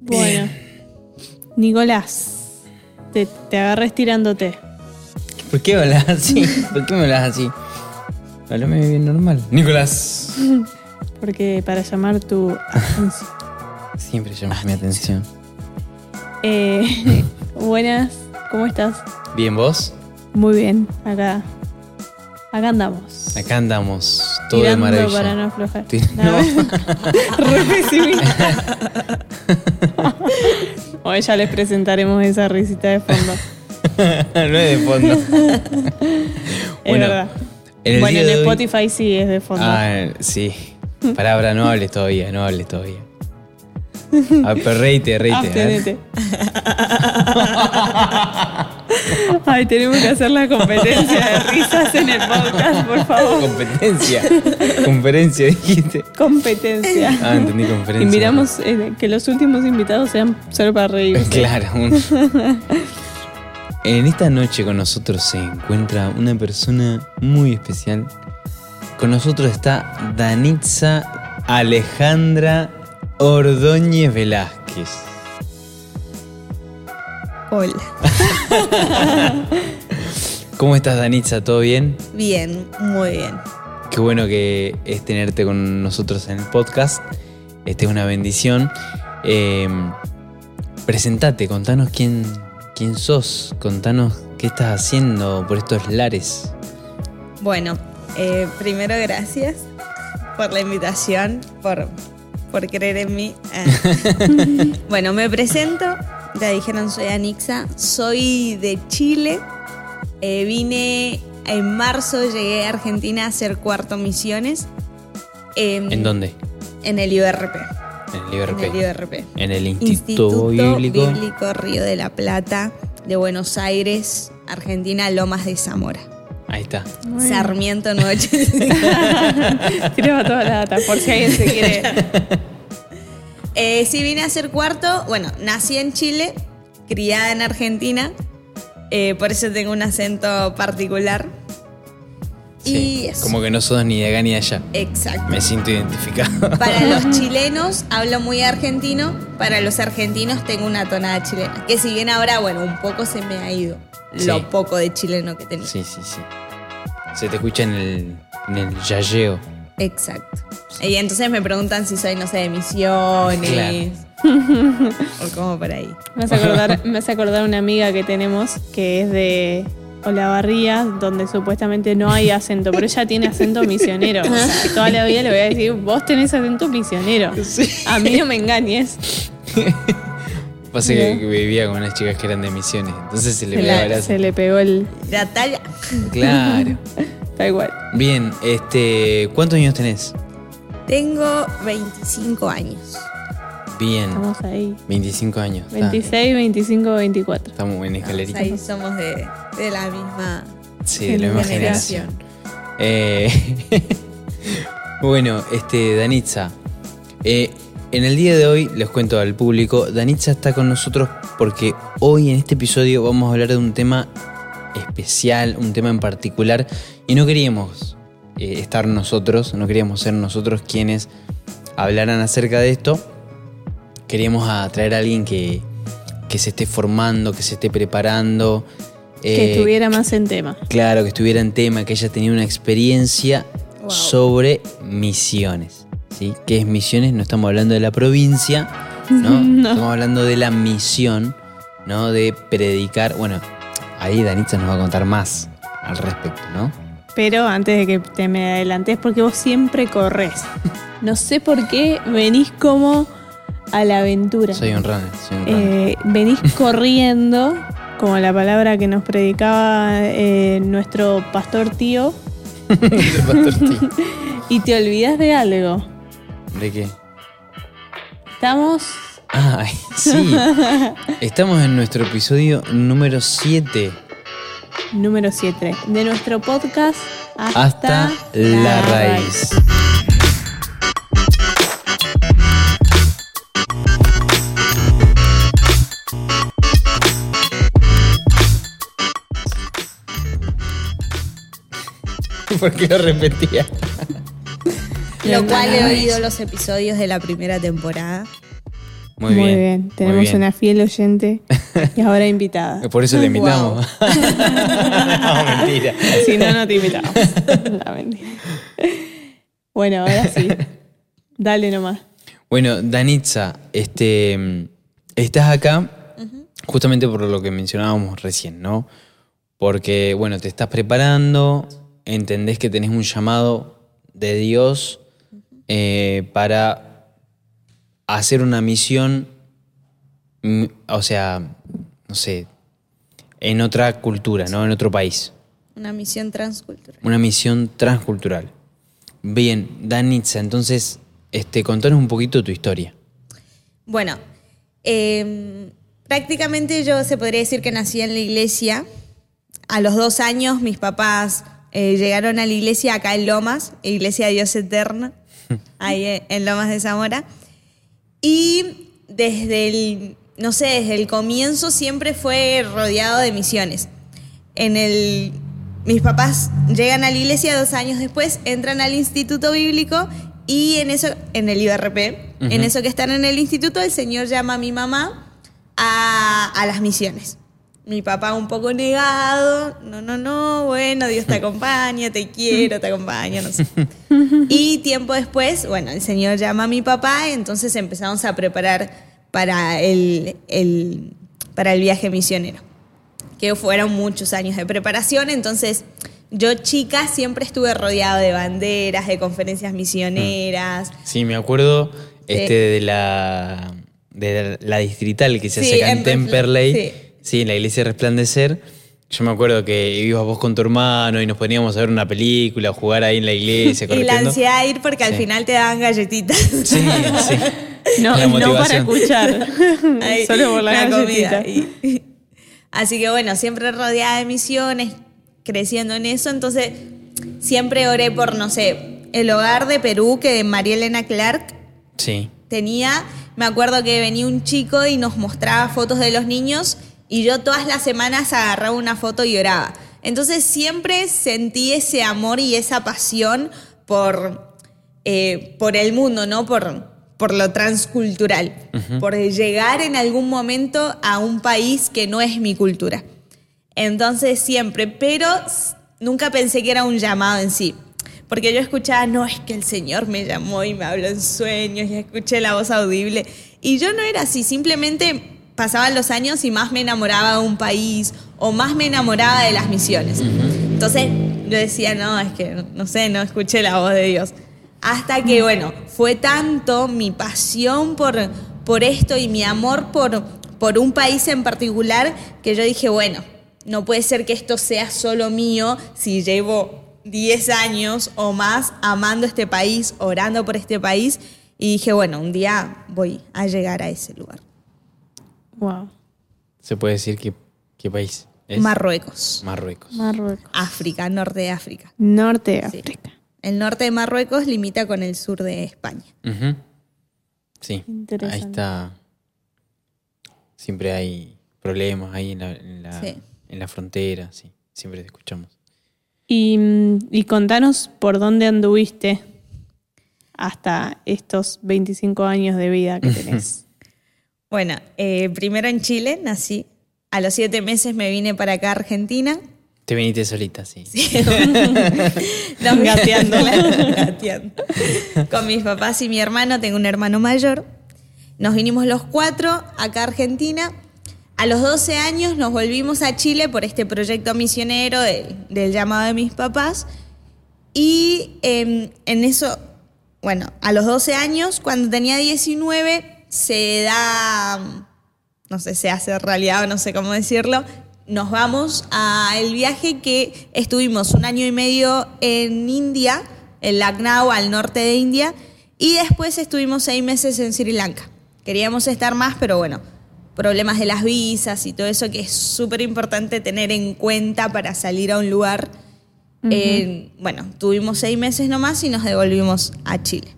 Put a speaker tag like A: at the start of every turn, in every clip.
A: Bueno, Nicolás, te, te agarré estirándote.
B: ¿Por qué hablas así? ¿Por qué me hablas así? Háblame bien normal. Nicolás.
A: Porque para llamar tu atención.
B: Siempre llamas mi atención.
A: Eh, buenas, ¿cómo estás?
B: ¿Bien vos?
A: Muy bien, acá. Acá andamos.
B: Acá andamos. Todo de maravilla.
A: para no aflojar. No. Re pesimista. Hoy ya les presentaremos esa risita de fondo.
B: no es de fondo.
A: Es
B: Bueno,
A: verdad.
B: en
A: bueno, en
B: hoy-
A: Spotify sí es de fondo.
B: Ah, sí. Palabra, no hables todavía, no hables todavía. A ver, pero reíte, reíte.
A: Ay, tenemos que hacer la competencia de risas en el podcast, por favor.
B: Competencia. Conferencia, dijiste.
A: Competencia.
B: Ah, entendí conferencia.
A: Invitamos eh, que los últimos invitados sean solo para reír.
B: Claro. un- En esta noche con nosotros se encuentra una persona muy especial. Con nosotros está Danitza Alejandra Ordóñez Velázquez.
C: Hola.
B: ¿Cómo estás, Danitza? ¿Todo bien?
C: Bien, muy bien.
B: Qué bueno que es tenerte con nosotros en el podcast. Esta es una bendición. Eh, presentate, contanos quién, quién sos, contanos qué estás haciendo por estos lares.
C: Bueno, eh, primero gracias por la invitación, por, por creer en mí. Ah. bueno, me presento. Ya dijeron, soy Anixa. Soy de Chile. Eh, vine en marzo, llegué a Argentina a hacer cuarto misiones. Em,
B: ¿En dónde?
C: En el IURP.
B: En el IRP.
C: En el IURP.
B: En el Instituto,
C: Instituto
B: Bíblico.
C: Bíblico Río de la Plata de Buenos Aires, Argentina, Lomas de Zamora.
B: Ahí está.
C: Sarmiento Nuevo
A: Tiraba toda la data, por si alguien se quiere.
C: Eh, Sí, vine a hacer cuarto. Bueno, nací en Chile, criada en Argentina. eh, por eso tengo un acento particular.
B: Sí.
C: Y eso.
B: Como que no sos ni de acá ni de allá.
C: Exacto.
B: Me siento identificado.
C: Para los chilenos hablo muy argentino, para los argentinos tengo una tonada chilena. Que si bien ahora, bueno, un poco se me ha ido
B: Sí.
C: lo poco de chileno que tenía.
B: Sí, sí, sí. Se te escucha en el, en el yayeo.
C: Exacto. Y entonces me preguntan si soy, no sé, de misiones. o como por ahí.
A: Me hace acordar, me hace acordar una amiga que tenemos que es de Olavarría, donde supuestamente no hay acento, pero ella tiene acento misionero. O sea, que toda la vida le voy a decir, vos tenés acento misionero. A mí no me engañes.
B: Pasa que vivía con unas chicas que eran de misiones. Entonces se le
A: Se,
B: pegaba
A: la-
B: el
A: se le pegó el.
C: Natalia.
B: Claro.
A: Da igual.
B: Bien, este. ¿Cuántos años tenés?
C: Tengo 25 años.
B: Bien.
A: Estamos ahí.
B: 25 años. Está-
A: 26, 25, 24.
B: Estamos en escalerita.
C: Ahí somos de, de la misma
B: Sí, de la misma
C: generación.
B: generación. Eh, bueno, este, Danitza. eh, en el día de hoy, les cuento al público, Danitza está con nosotros porque hoy en este episodio vamos a hablar de un tema especial, un tema en particular, y no queríamos eh, estar nosotros, no queríamos ser nosotros quienes hablaran acerca de esto. Queríamos atraer a alguien que, que se esté formando, que se esté preparando.
A: Que
B: eh,
A: estuviera más en tema.
B: Claro, que estuviera en tema, que ella tenía una experiencia
C: Wow.
B: sobre misiones. ¿sí? ¿Qué es misiones? No estamos hablando de la provincia, ¿no?
A: No.
B: Estamos hablando de la misión, ¿no? De predicar. Bueno, ahí Danitza nos va a contar más al respecto, ¿no?
A: Pero antes de que te me adelantes, porque vos siempre corres. No sé por qué venís como a la aventura.
B: Soy un runner, soy un runner.
A: Eh, venís corriendo, como la palabra que nos predicaba eh, nuestro pastor tío,
B: pastor T.
A: y te olvidas de algo.
B: ¿De qué?
A: Estamos.
B: Ay, sí. Estamos en nuestro episodio número 7.
A: Número 7 de nuestro podcast hasta,
B: Hasta la raíz. ¿Por qué lo repetía?
C: Lo cual he oído los episodios de la primera temporada.
B: Muy, bien.
A: Tenemos
B: bien.
A: una fiel oyente y ahora invitada.
B: Por eso le invitamos. no, mentira.
A: Si no, no te invitamos. No, mentira. Bueno, ahora sí. Dale nomás.
B: Bueno, Danitza, este, estás acá justamente por lo que mencionábamos recién, ¿no? Porque, bueno, te estás preparando, entendés que tenés un llamado de Dios eh, para hacer una misión, mm, o sea, no sé, en otra cultura, ¿no? En otro país.
C: Una misión transcultural.
B: Una misión transcultural. Bien, Danitza, entonces, este, contanos un poquito tu historia.
C: Bueno, eh, prácticamente yo se podría decir que nací en la iglesia. A los dos años mis papás eh, llegaron a la iglesia acá en Lomas, Iglesia de Dios Eterno, ahí en Lomas de Zamora. Y desde el, no sé, desde el comienzo siempre fue rodeado de misiones. En el, mis papás llegan a la iglesia dos años después, entran al instituto bíblico y en eso, en el IBRP, en eso que están en el instituto, el Señor llama a mi mamá a, a las misiones. Mi papá un poco negado, no, no, no, bueno, Dios te acompaña, te quiero, te acompaño, no sé. Y tiempo después, bueno, el Señor llama a mi papá, entonces empezamos a preparar para el, el- para el viaje misionero, que fueron muchos años de preparación, entonces yo chica siempre estuve rodeado de banderas, de conferencias misioneras.
B: Sí, me acuerdo este, de la de la distrital que se
C: Sí,
B: hace acá en Temperley, sí.
C: Sí.
B: en la iglesia Resplandecer. Yo me acuerdo que ibas vos con tu hermano y nos poníamos a ver una película, jugar ahí en la iglesia,
C: Y la ansiedad de ir porque al
B: Sí.
C: final te daban galletitas.
B: Sí, sí.
A: No, no para escuchar.
C: Ahí,
A: Solo por la,
C: comida. Y- Así que bueno, siempre rodeada de misiones, creciendo en eso. Entonces, siempre oré por, no sé, el hogar de Perú que María Elena Clark
B: Sí.
C: tenía. Me acuerdo que venía un chico y nos mostraba fotos de los niños y yo todas las semanas agarraba una foto y oraba. Entonces siempre sentí ese amor y esa pasión por, eh, por el mundo, ¿no? Por, por lo transcultural, por llegar en algún momento a un país que no es mi cultura. Entonces siempre, pero nunca pensé que era un llamado en sí. Porque yo escuchaba, no, es que el Señor me llamó y me habló en sueños y escuché la voz audible. Y yo no era así, simplemente pasaban los años y más me enamoraba de un país o más me enamoraba de las misiones. Entonces yo decía, no, es que no sé, no escuché la voz de Dios. Hasta que, bueno, fue tanto mi pasión por, por esto y mi amor por, por un país en particular que yo dije, bueno, no puede ser que esto sea solo mío si llevo 10 años o más amando este país, orando por este país. Y dije, bueno, un día voy a llegar a ese lugar.
A: Wow.
B: Se puede decir que qué país es
C: Marruecos,
B: Marruecos.
A: Marruecos.
C: África, norte de África.
A: Norte de
C: Sí.
A: África.
C: El norte de Marruecos limita con el sur de España.
B: Ujú. Sí.
A: Interesante.
B: Ahí está. Siempre hay problemas ahí en la, en la,
C: Sí.
B: en la frontera, sí. Siempre te escuchamos.
A: Y, y contanos por dónde anduviste hasta estos 25 años de vida que tenés.
C: Bueno, eh, primero en Chile nací. A los siete meses me vine para acá a Argentina.
B: Te viniste solita, sí.
C: No,
A: Gateando.
C: Claro, gateando. Con mis papás y mi hermano, tengo un hermano mayor. Nos vinimos los cuatro acá a Argentina. A los 12 años nos volvimos a Chile por este proyecto misionero del, del llamado de mis papás. Y em, en eso, bueno, a los 12 años, cuando tenía 19, se da, no sé, se hace realidad o no sé cómo decirlo, nos vamos al viaje que estuvimos un año y medio en India, en Lucknow, al norte de India, y después estuvimos seis meses en Sri Lanka. Queríamos estar más, pero bueno, problemas de las visas y todo eso que es súper importante tener en cuenta para salir a un lugar. Eh, bueno, tuvimos seis meses nomás y nos devolvimos a Chile.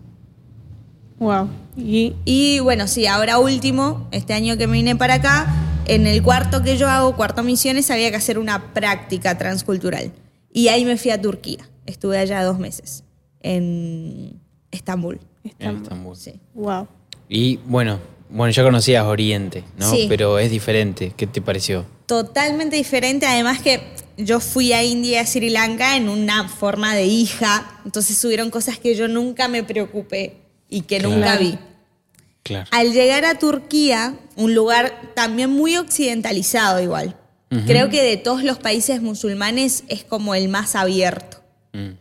A: Wow. Y
C: Y bueno, sí, ahora último, este año que me vine para acá, en el cuarto que yo hago, cuarto misiones, había que hacer una práctica transcultural. Y ahí me fui a Turquía. Estuve allá dos meses, en Estambul.
B: En. Estambul.
C: Sí.
A: Wow.
B: Y bueno, bueno, ya conocías Oriente, ¿no?
C: Sí.
B: Pero es diferente. ¿Qué te pareció?
C: Totalmente diferente, además que yo fui a India y a Sri Lanka en una forma de hija, entonces hubieron cosas que yo nunca me preocupé y que nunca vi.
B: Claro.
C: Al llegar a Turquía, un lugar también muy occidentalizado igual, creo que de todos los países musulmanes es como el más abierto.
B: Mm.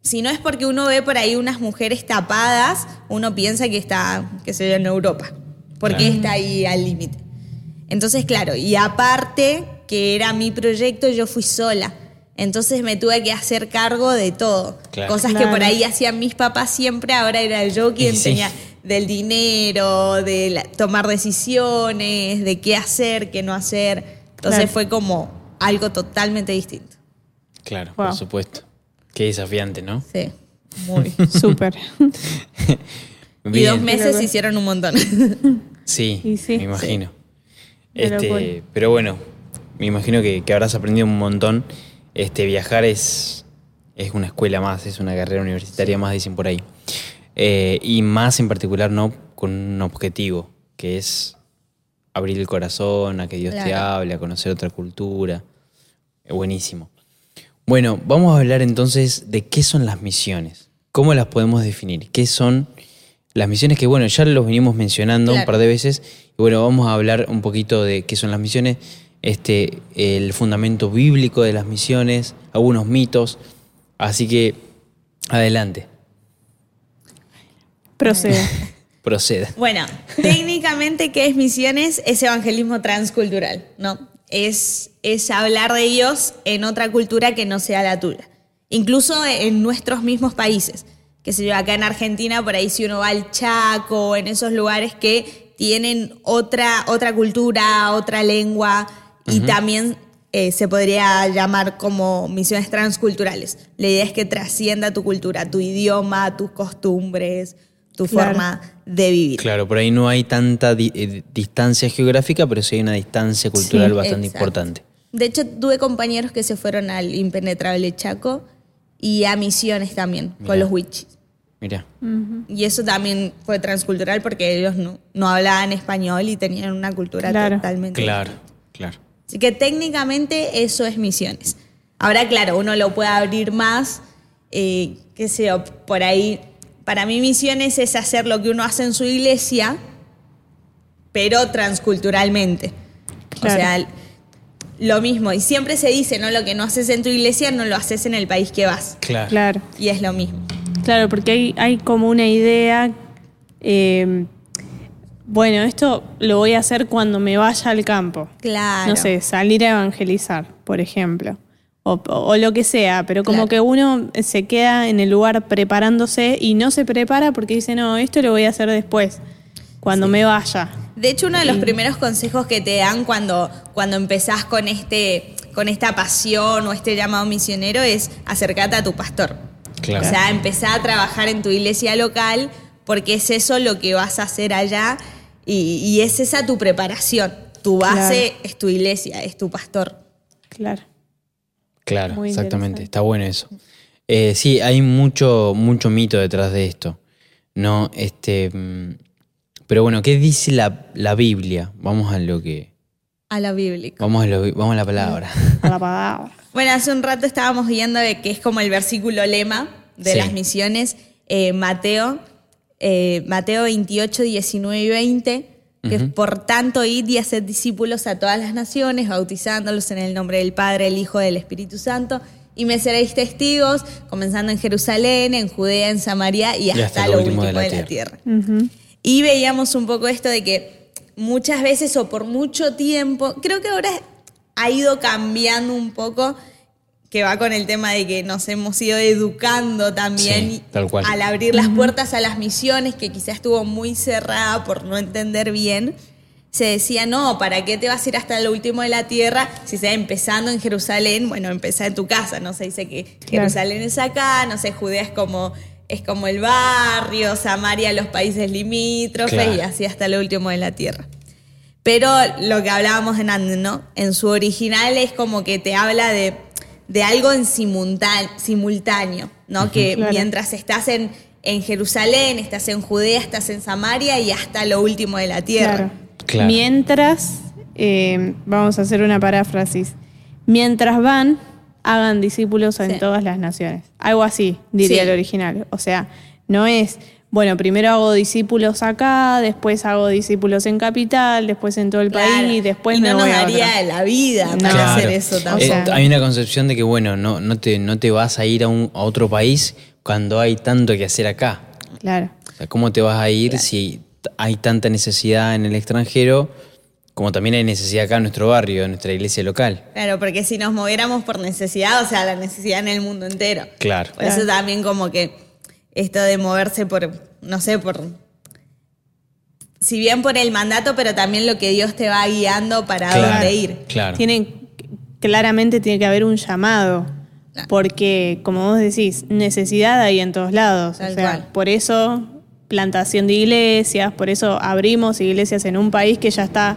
C: Si no es porque uno ve por ahí unas mujeres tapadas, uno piensa que está, qué sé yo, en Europa. Porque
B: Claro.
C: está ahí al límite. Entonces, claro, y aparte que era mi proyecto, yo fui sola. Entonces me tuve que hacer cargo de todo.
B: Claro.
C: Cosas que por ahí hacían mis papás siempre, ahora era yo quien
B: sí.
C: tenía del dinero, de la- tomar decisiones, de qué hacer, qué no hacer. Entonces
A: Claro.
C: fue como algo totalmente distinto.
B: Claro,
A: Wow.
B: por supuesto. Qué desafiante, ¿no?
C: Sí, muy.
A: Súper.
C: Y dos meses hicieron un montón.
B: Sí, me imagino.
A: Pero
B: Este,
A: bueno.
B: pero bueno, me imagino que, que habrás aprendido un montón. Este, viajar es, es una escuela más, es una carrera universitaria más, dicen por ahí. Eh, y más en particular, no con un objetivo, que es abrir el corazón, a que Dios te hable, a conocer otra cultura. Eh, buenísimo. Bueno, vamos a hablar entonces de qué son las misiones. ¿Cómo las podemos definir? ¿Qué son las misiones? Que bueno, ya los venimos mencionando un par de veces. Y bueno, vamos a hablar un poquito de qué son las misiones, este, el fundamento bíblico de las misiones, algunos mitos. Así que, adelante,
A: Procede.
B: proceda.
C: Bueno, técnicamente, ¿qué es misiones? Es evangelismo transcultural, ¿no? Es, es hablar de Dios en otra cultura que no sea la tuya. Incluso en nuestros mismos países. Que se yo, acá en Argentina, por ahí si uno va al Chaco, en esos lugares que tienen otra, otra cultura, otra lengua, y también eh, se podría llamar como misiones transculturales. La idea es que trascienda tu cultura, tu idioma, tus costumbres, tu
A: Claro.
C: forma de vivir.
B: Claro, por ahí no hay tanta di- eh, distancia geográfica, pero sí hay una distancia cultural
A: Sí,
B: bastante
C: Exacto.
B: importante.
C: De hecho, tuve compañeros que se fueron al impenetrable Chaco y a misiones también,
B: Mirá.
C: con los wichis.
B: Mira,
C: Y eso también fue transcultural porque ellos no, no hablaban español y tenían una cultura
A: Claro.
C: totalmente
B: claro, claro.
C: Así que técnicamente eso es misiones. Ahora, claro, uno lo puede abrir más, eh, qué sé yo, por ahí. Para mí misiones es hacer lo que uno hace en su iglesia, pero transculturalmente.
A: Claro.
C: O sea, lo mismo. Y siempre se dice, ¿no? Lo que no haces en tu iglesia no lo haces en el país que vas.
B: Claro.
A: Claro.
C: Y es lo mismo.
A: Claro, porque hay, hay como una idea. eh, bueno, esto lo voy a hacer cuando me vaya al campo.
C: Claro.
A: No sé, salir a evangelizar, por ejemplo. O, o lo que sea, pero como
C: Claro.
A: que uno se queda en el lugar preparándose y no se prepara porque dice, no, esto lo voy a hacer después, cuando me vaya.
C: De hecho, uno de los primeros consejos que te dan cuando, cuando empezás con, este, con esta pasión o este llamado misionero es acercarte a tu pastor.
B: Claro.
C: O sea, empezar a trabajar en tu iglesia local porque es eso lo que vas a hacer allá y, y es esa tu preparación. Tu base
A: Claro.
C: es tu iglesia, es tu pastor.
A: Claro.
B: Claro,
A: Muy
B: exactamente. Está bueno eso. Eh, sí, hay mucho, mucho mito detrás de esto. No, este. mm, Pero bueno, ¿qué dice la, la Biblia? Vamos a lo que.
C: A la bíblica.
B: Vamos a, lo- vamos a la palabra.
A: A la palabra.
C: Bueno, hace un rato estábamos viendo de que es como el versículo lema de
B: Sí.
C: las misiones, eh, Mateo, eh, Mateo 28, 19 y 20, que es por tanto id y hacer discípulos a todas las naciones, bautizándolos en el nombre del Padre, el Hijo, del Espíritu Santo, y me seréis testigos, comenzando en Jerusalén, en Judea, en Samaria y hasta, lo último de la, tierra. Y veíamos un poco esto de que muchas veces o por mucho tiempo, creo que ahora ha ido cambiando un poco, que va con el tema de que nos hemos ido educando también
B: Sí, tal cual.
C: al abrir las puertas a las misiones, que quizás estuvo muy cerrada por no entender bien. Se decía, no, ¿para qué te vas a ir hasta lo último de la tierra? Si está empezando en Jerusalén, bueno, empezá en tu casa. No se dice que
A: Claro.
C: Jerusalén es acá, no sé, Judea es como, es como el barrio, Samaria los países limítrofes
B: Claro.
C: y así hasta lo último de la tierra. Pero lo que hablábamos en antes, ¿no? En su original es como que te habla de, de algo en simultáneo, ¿no? que
A: Claro.
C: mientras estás en, en Jerusalén, estás en Judea, estás en Samaria y hasta lo último de la tierra.
A: Claro.
B: Claro.
A: Mientras, eh, vamos a hacer una paráfrasis, mientras van, hagan discípulos en
C: Sí.
A: todas las naciones. Algo así, diría
C: Sí.
A: el original. O sea, no es, bueno, primero hago discípulos acá, después hago discípulos en capital, después en todo el
C: Claro.
A: país, después
C: y
A: me
C: no
A: voy
C: nos
A: a
C: daría la vida para
A: Claro.
C: hacer eso
A: O
C: también.
A: sea,
B: Eh, hay una concepción de que, bueno, no, no, te, no te vas a ir a, un, a otro país cuando hay tanto que hacer acá.
A: Claro.
B: O sea, ¿cómo te vas a ir si hay tanta necesidad en el extranjero como también hay necesidad acá en nuestro barrio, en nuestra iglesia local?
C: Claro, porque si nos moviéramos por necesidad, o sea, la necesidad en el mundo entero.
B: Claro.
C: Por eso también como que esto de moverse por, no sé, por... Si bien por el mandato, pero también lo que Dios te va guiando para
B: Claro.
C: dónde ir.
B: Claro.
A: Tiene, claramente tiene que haber un llamado.
C: Claro.
A: Porque, como vos decís, necesidad hay en todos lados.
C: Tal
A: o sea,
C: cual.
A: por eso plantación de iglesias, por eso abrimos iglesias en un país que ya está,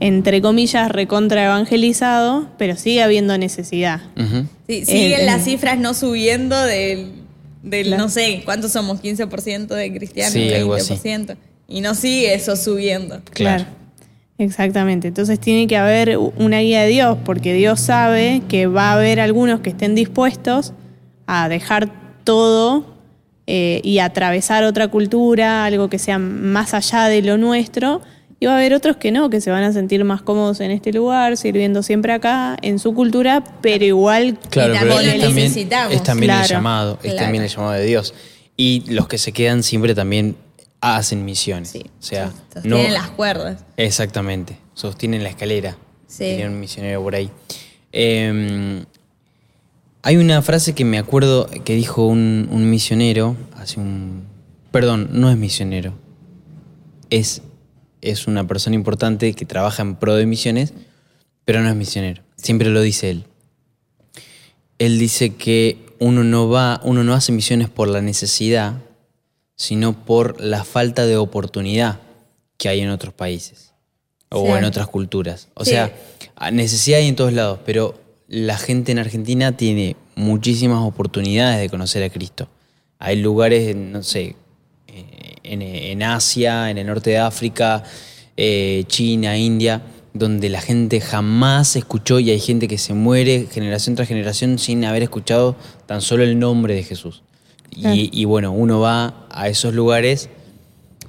A: entre comillas, recontra evangelizado, pero sigue habiendo necesidad.
C: Sí, siguen
A: Eh,
C: las
A: eh.
C: cifras no subiendo del, del
A: Claro.
C: no sé, ¿cuántos somos? 15% de cristianos,
B: Sí, algo así.
C: 20%. Y no sigue eso subiendo.
B: Claro.
A: Exactamente. Entonces tiene que haber una guía de Dios, porque Dios sabe que va a haber algunos que estén dispuestos a dejar todo eh, y atravesar otra cultura, algo que sea más allá de lo nuestro. Y va a haber otros que no, que se van a sentir más cómodos en este lugar, sirviendo siempre acá, en su cultura, pero igual
B: Claro, pero
C: también
B: es
C: lo
B: también,
C: necesitamos.
B: es también el llamado, es
C: Claro.
B: también el llamado de Dios. Y los que se quedan siempre también hacen misiones.
C: Sí.
B: O sea,
C: Sos-
B: no,
C: Tienen las cuerdas.
B: exactamente, sostienen la escalera.
C: Sí.
B: Tenía un misionero por ahí. Eh, hay una frase que me acuerdo que dijo un, un misionero hace un... Perdón, no es misionero. Es, es una persona importante que trabaja en pro de misiones, pero no es misionero. Siempre lo dice él. Él dice que uno no va, uno no hace misiones por la necesidad, sino por la falta de oportunidad que hay en otros países o
C: Sí.
B: en otras culturas. O
C: Sí.
B: sea, a- necesidad hay en todos lados, pero la gente en Argentina tiene muchísimas oportunidades de conocer a Cristo. Hay lugares, no sé, eh, en, en Asia, en el norte de África, eh, China, India, donde la gente jamás escuchó y hay gente que se muere generación tras generación sin haber escuchado tan solo el nombre de Jesús. Y, y bueno, uno va a esos lugares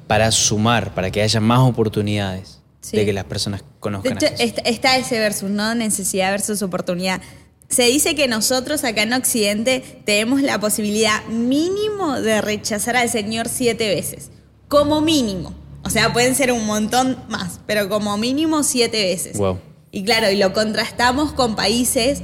B: para sumar, para que haya más oportunidades
C: Sí.
B: de que las personas
C: De
B: conozcan
C: hecho,
B: a Jesús.
C: está, está ese versus, ¿no? Necesidad versus oportunidad. Se dice que nosotros acá en Occidente tenemos la posibilidad mínimo de rechazar al Señor siete veces. Como mínimo. O sea, pueden ser un montón más, pero como mínimo siete veces.
B: Wow.
C: Y claro, y lo contrastamos con países,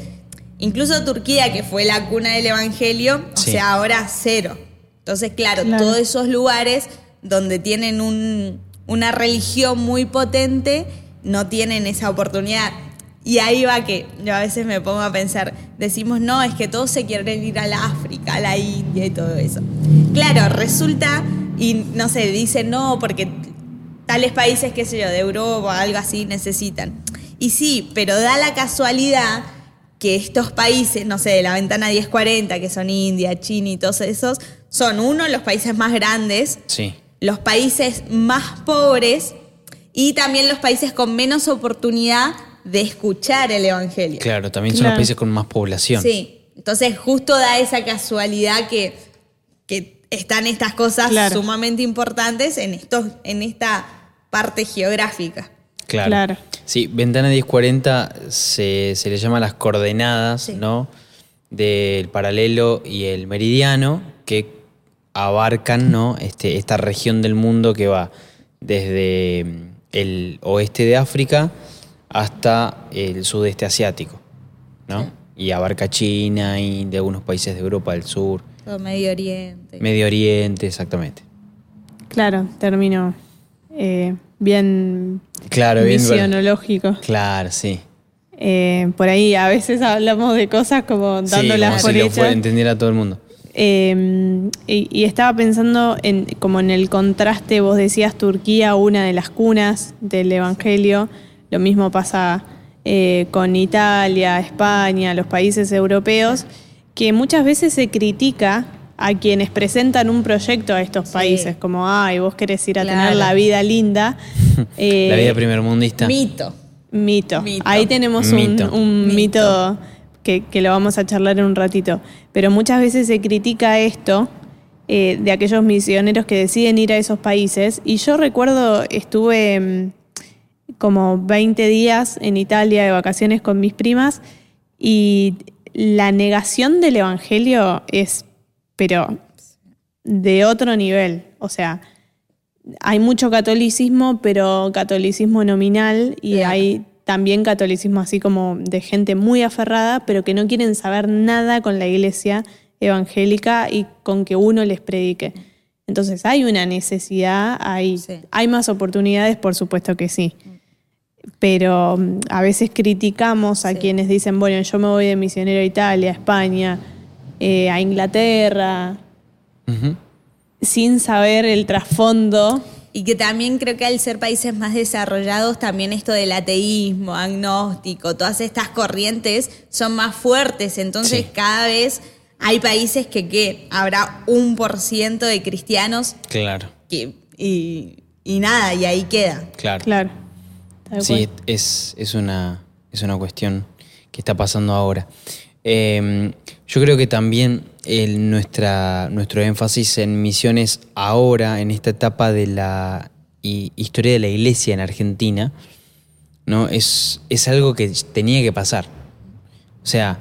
C: incluso Turquía, que fue la cuna del Evangelio, o
B: Sí.
C: sea, ahora cero. Entonces, claro,
A: Claro.
C: todos esos lugares donde tienen un- una religión muy potente, no tienen esa oportunidad. Y ahí va que yo a veces me pongo a pensar, decimos, no, es que todos se quieren ir a la África, a la India y todo eso. Claro, resulta, y no sé, dicen, no, porque tales países, qué sé yo, de Europa, algo así, necesitan. Y sí, pero da la casualidad que estos países, no sé, de la ventana 1040, que son India, China y todos esos, son uno, los países más grandes,
B: Sí,
C: los países más pobres y también los países con menos oportunidad de escuchar el Evangelio.
B: claro, también son
A: Claro.
B: los países con más población.
C: Sí, entonces justo da esa casualidad que están estas cosas
A: Claro.
C: sumamente importantes en, estos, en esta parte geográfica.
B: Claro.
A: Claro.
B: Sí, Ventana 1040 se, se le llama las coordenadas,
C: Sí.
B: ¿no? Del paralelo y el meridiano que abarcan, ¿no? Este, esta región del mundo que va desde mm, el oeste de África hasta el sudeste asiático, ¿no? Y abarca China, India, algunos países de Europa del Sur,
C: Todo Medio Oriente.
B: Medio Oriente, exactamente.
A: Claro, término eh, bien
B: Claro, bien.
A: misionológico.
B: Claro, sí.
A: Eh, por ahí a veces hablamos de cosas como
B: Sí,
A: dándolas
B: como
A: por
B: si lo puede entender a todo el mundo.
A: Eh, y, y estaba pensando en como en el contraste, vos decías Turquía, una de las cunas del Evangelio, lo mismo pasa eh, con Italia, España, los países europeos, que muchas veces se critica a quienes presentan un proyecto a estos
C: Sí.
A: países, como, ay, vos querés ir a
C: Claro.
A: tener la vida linda. eh,
B: La vida primermundista.
C: Mito.
A: Mito.
C: Mito.
A: Ahí tenemos un
B: Mito.
A: un mito,
C: Mito.
A: que, que lo vamos a charlar en un ratito. Pero muchas veces se critica esto eh, de aquellos misioneros que deciden ir a esos países. Y yo recuerdo, estuve mm, como 20 días en Italia de vacaciones con mis primas y la negación del Evangelio es, pero de otro nivel. O sea, hay mucho catolicismo, pero catolicismo nominal y hay también catolicismo así como de gente muy aferrada, pero que no quieren saber nada con la iglesia evangélica y con que uno les predique. Entonces hay una necesidad, hay,
C: Sí.
A: hay más oportunidades, por supuesto que sí. Pero mm, a veces criticamos a
C: Sí.
A: quienes dicen, bueno, yo me voy de misionero a Italia, a España, eh, a Inglaterra, sin saber el trasfondo.
C: Y que también creo que al ser países más desarrollados, también esto del ateísmo, agnóstico, todas estas corrientes son más fuertes. Entonces
B: Sí.
C: cada vez hay países que, ¿qué? habrá un por ciento de cristianos
B: Claro,
C: que, y, y nada, y ahí queda.
B: claro.
A: Claro. Tal
B: Sí,
A: cual.
B: es, es, una, es una cuestión que está pasando ahora. Eh, yo creo que también el- nuestra, nuestro énfasis en misiones ahora, en esta etapa de la hi- historia de la iglesia en Argentina, ¿no? es, es algo que tenía que pasar. O sea,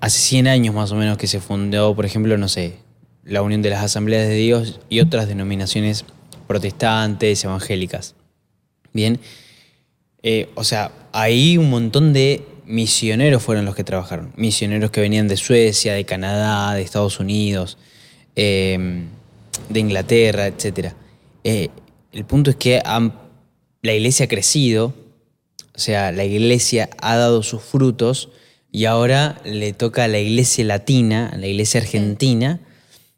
B: hace 100 años más o menos que se fundó, por ejemplo, no sé, la Unión de las Asambleas de Dios y otras denominaciones protestantes, evangélicas. Bien, Eh, o sea, ahí un montón de misioneros fueron los que trabajaron. Misioneros que venían de Suecia, de Canadá, de Estados Unidos, eh, de Inglaterra, etc. el punto es que han- la iglesia ha crecido, o sea, la iglesia ha dado sus frutos y ahora le toca a la iglesia latina, a la iglesia argentina,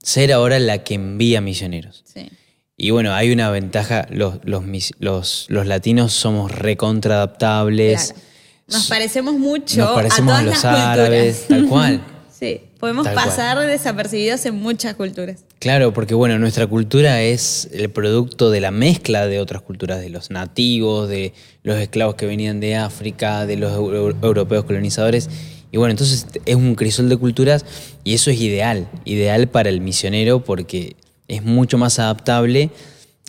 B: ser ahora la que envía misioneros.
C: Sí.
B: Y bueno, hay una ventaja, los, los, los, los latinos somos recontra adaptables.
C: Claro. Nos parecemos mucho
B: Nos parecemos
C: a
B: a,
C: todas
B: los
C: las
B: árabes,
C: culturas.
B: tal cual.
C: Sí, podemos
B: Tal cual.
C: pasar desapercibidos en muchas culturas.
B: Claro, porque bueno, nuestra cultura es el producto de la mezcla de otras culturas, de los nativos, de los esclavos que venían de África, de los eu- europeos colonizadores. Y bueno, entonces es un crisol de culturas y eso es ideal, ideal para el misionero porque es mucho más adaptable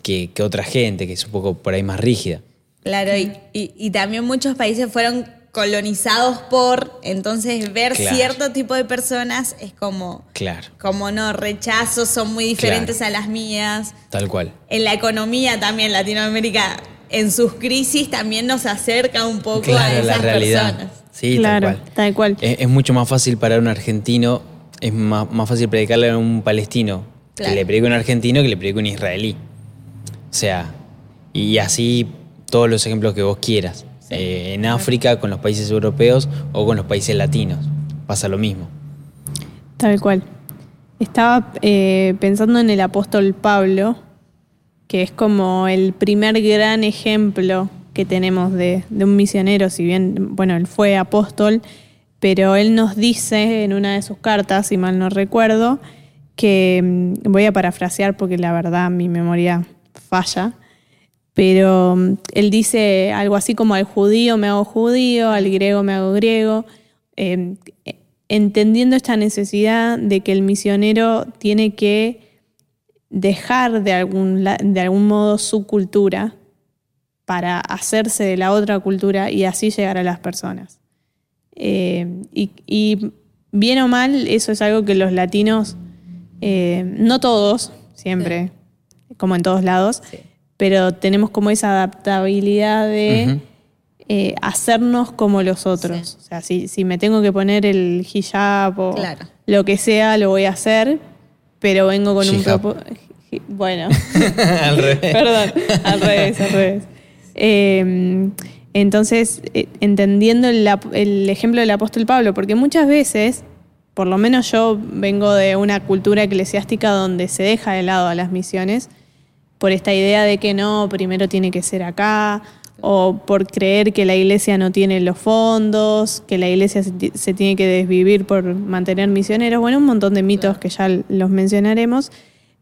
B: que, que otra gente, que es un poco por ahí más rígida.
C: Claro, y, y- y también muchos países fueron colonizados por, entonces ver
B: Claro.
C: cierto tipo de personas es como,
B: Claro,
C: como no, rechazos son muy diferentes a las mías.
B: tal cual.
C: En la economía también, Latinoamérica, en sus crisis también nos acerca un poco a esas
B: la realidad.
C: personas.
B: Sí,
A: claro,
B: tal cual.
A: tal cual.
B: Es, es mucho más fácil para un argentino, es más, más fácil predicarle a un palestino
C: Claro.
B: que le predique un argentino que le predique un israelí. O sea, y así todos los ejemplos que vos quieras. Eh, en África, con los países europeos o con los países latinos. Pasa lo mismo.
A: Tal cual. Estaba eh, pensando en el apóstol Pablo, que es como el primer gran ejemplo que tenemos de, de un misionero, si bien, bueno, él fue apóstol, pero él nos dice en una de sus cartas, si mal no recuerdo, que mm, voy a parafrasear porque la verdad mi memoria falla, pero mm, él dice algo así como al judío me hago judío, al griego me hago griego, eh, entendiendo esta necesidad de que el misionero tiene que dejar de algún, de algún modo su cultura para hacerse de la otra cultura y así llegar a las personas. Y, y bien o mal, eso es algo que los latinos, eh, no todos, siempre, como en todos lados,
C: Sí.
A: pero tenemos como esa adaptabilidad de eh, hacernos como los otros.
C: Sí.
A: O sea, si, si me tengo que poner el hijab o
C: Claro.
A: lo que sea, lo voy a hacer, pero vengo con un propósito. Bueno,
B: Al revés.
A: perdón, al revés, al revés. Eh, entonces, eh, entendiendo el ejemplo del apóstol Pablo, porque muchas veces, por lo menos yo vengo de una cultura eclesiástica donde se deja de lado a las misiones, por esta idea de que no, primero tiene que ser acá, o por creer que la iglesia no tiene los fondos, que la iglesia se, ti- se tiene que desvivir por mantener misioneros, bueno, un montón de mitos que ya los mencionaremos.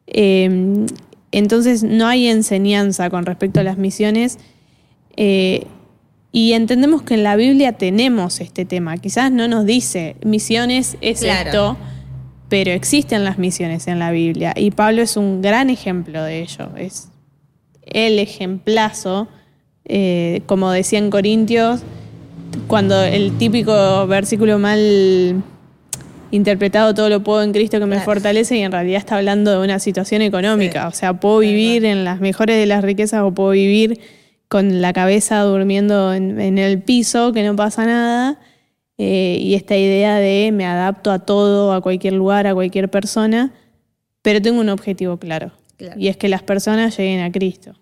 A: Eh, entonces no hay enseñanza con respecto a las misiones eh, y entendemos que en la Biblia tenemos este tema. Quizás no nos dice misiones es
C: Claro.
A: esto, pero existen las misiones en la Biblia y Pablo es un gran ejemplo de ello. Es el ejemplazo, eh, como decía en Corintios, cuando el típico versículo mal interpretado todo lo puedo en Cristo que me
C: Claro.
A: fortalece y en realidad está hablando de una situación económica.
C: Sí.
A: O sea, puedo vivir en las mejores de las riquezas o puedo vivir con la cabeza durmiendo en, en el piso, que no pasa nada. Eh, y esta idea de me adapto a todo, a cualquier lugar, a cualquier persona, pero tengo un objetivo claro.
C: Claro.
A: Y es que las personas lleguen a Cristo.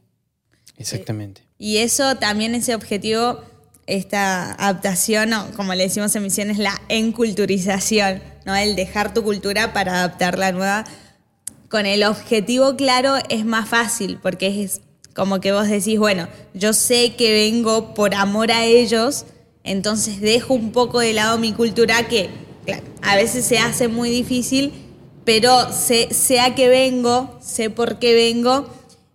B: Exactamente.
C: Y eso también, ese objetivo, esta adaptación, o como le decimos en misiones, la enculturización, ¿no? El dejar tu cultura para adaptar la nueva. Con el objetivo claro es más fácil, porque es como que vos decís, bueno, yo sé que vengo por amor a ellos, entonces dejo un poco de lado mi cultura que claro, a veces se hace muy difícil, pero sé, sé a qué vengo, sé por qué vengo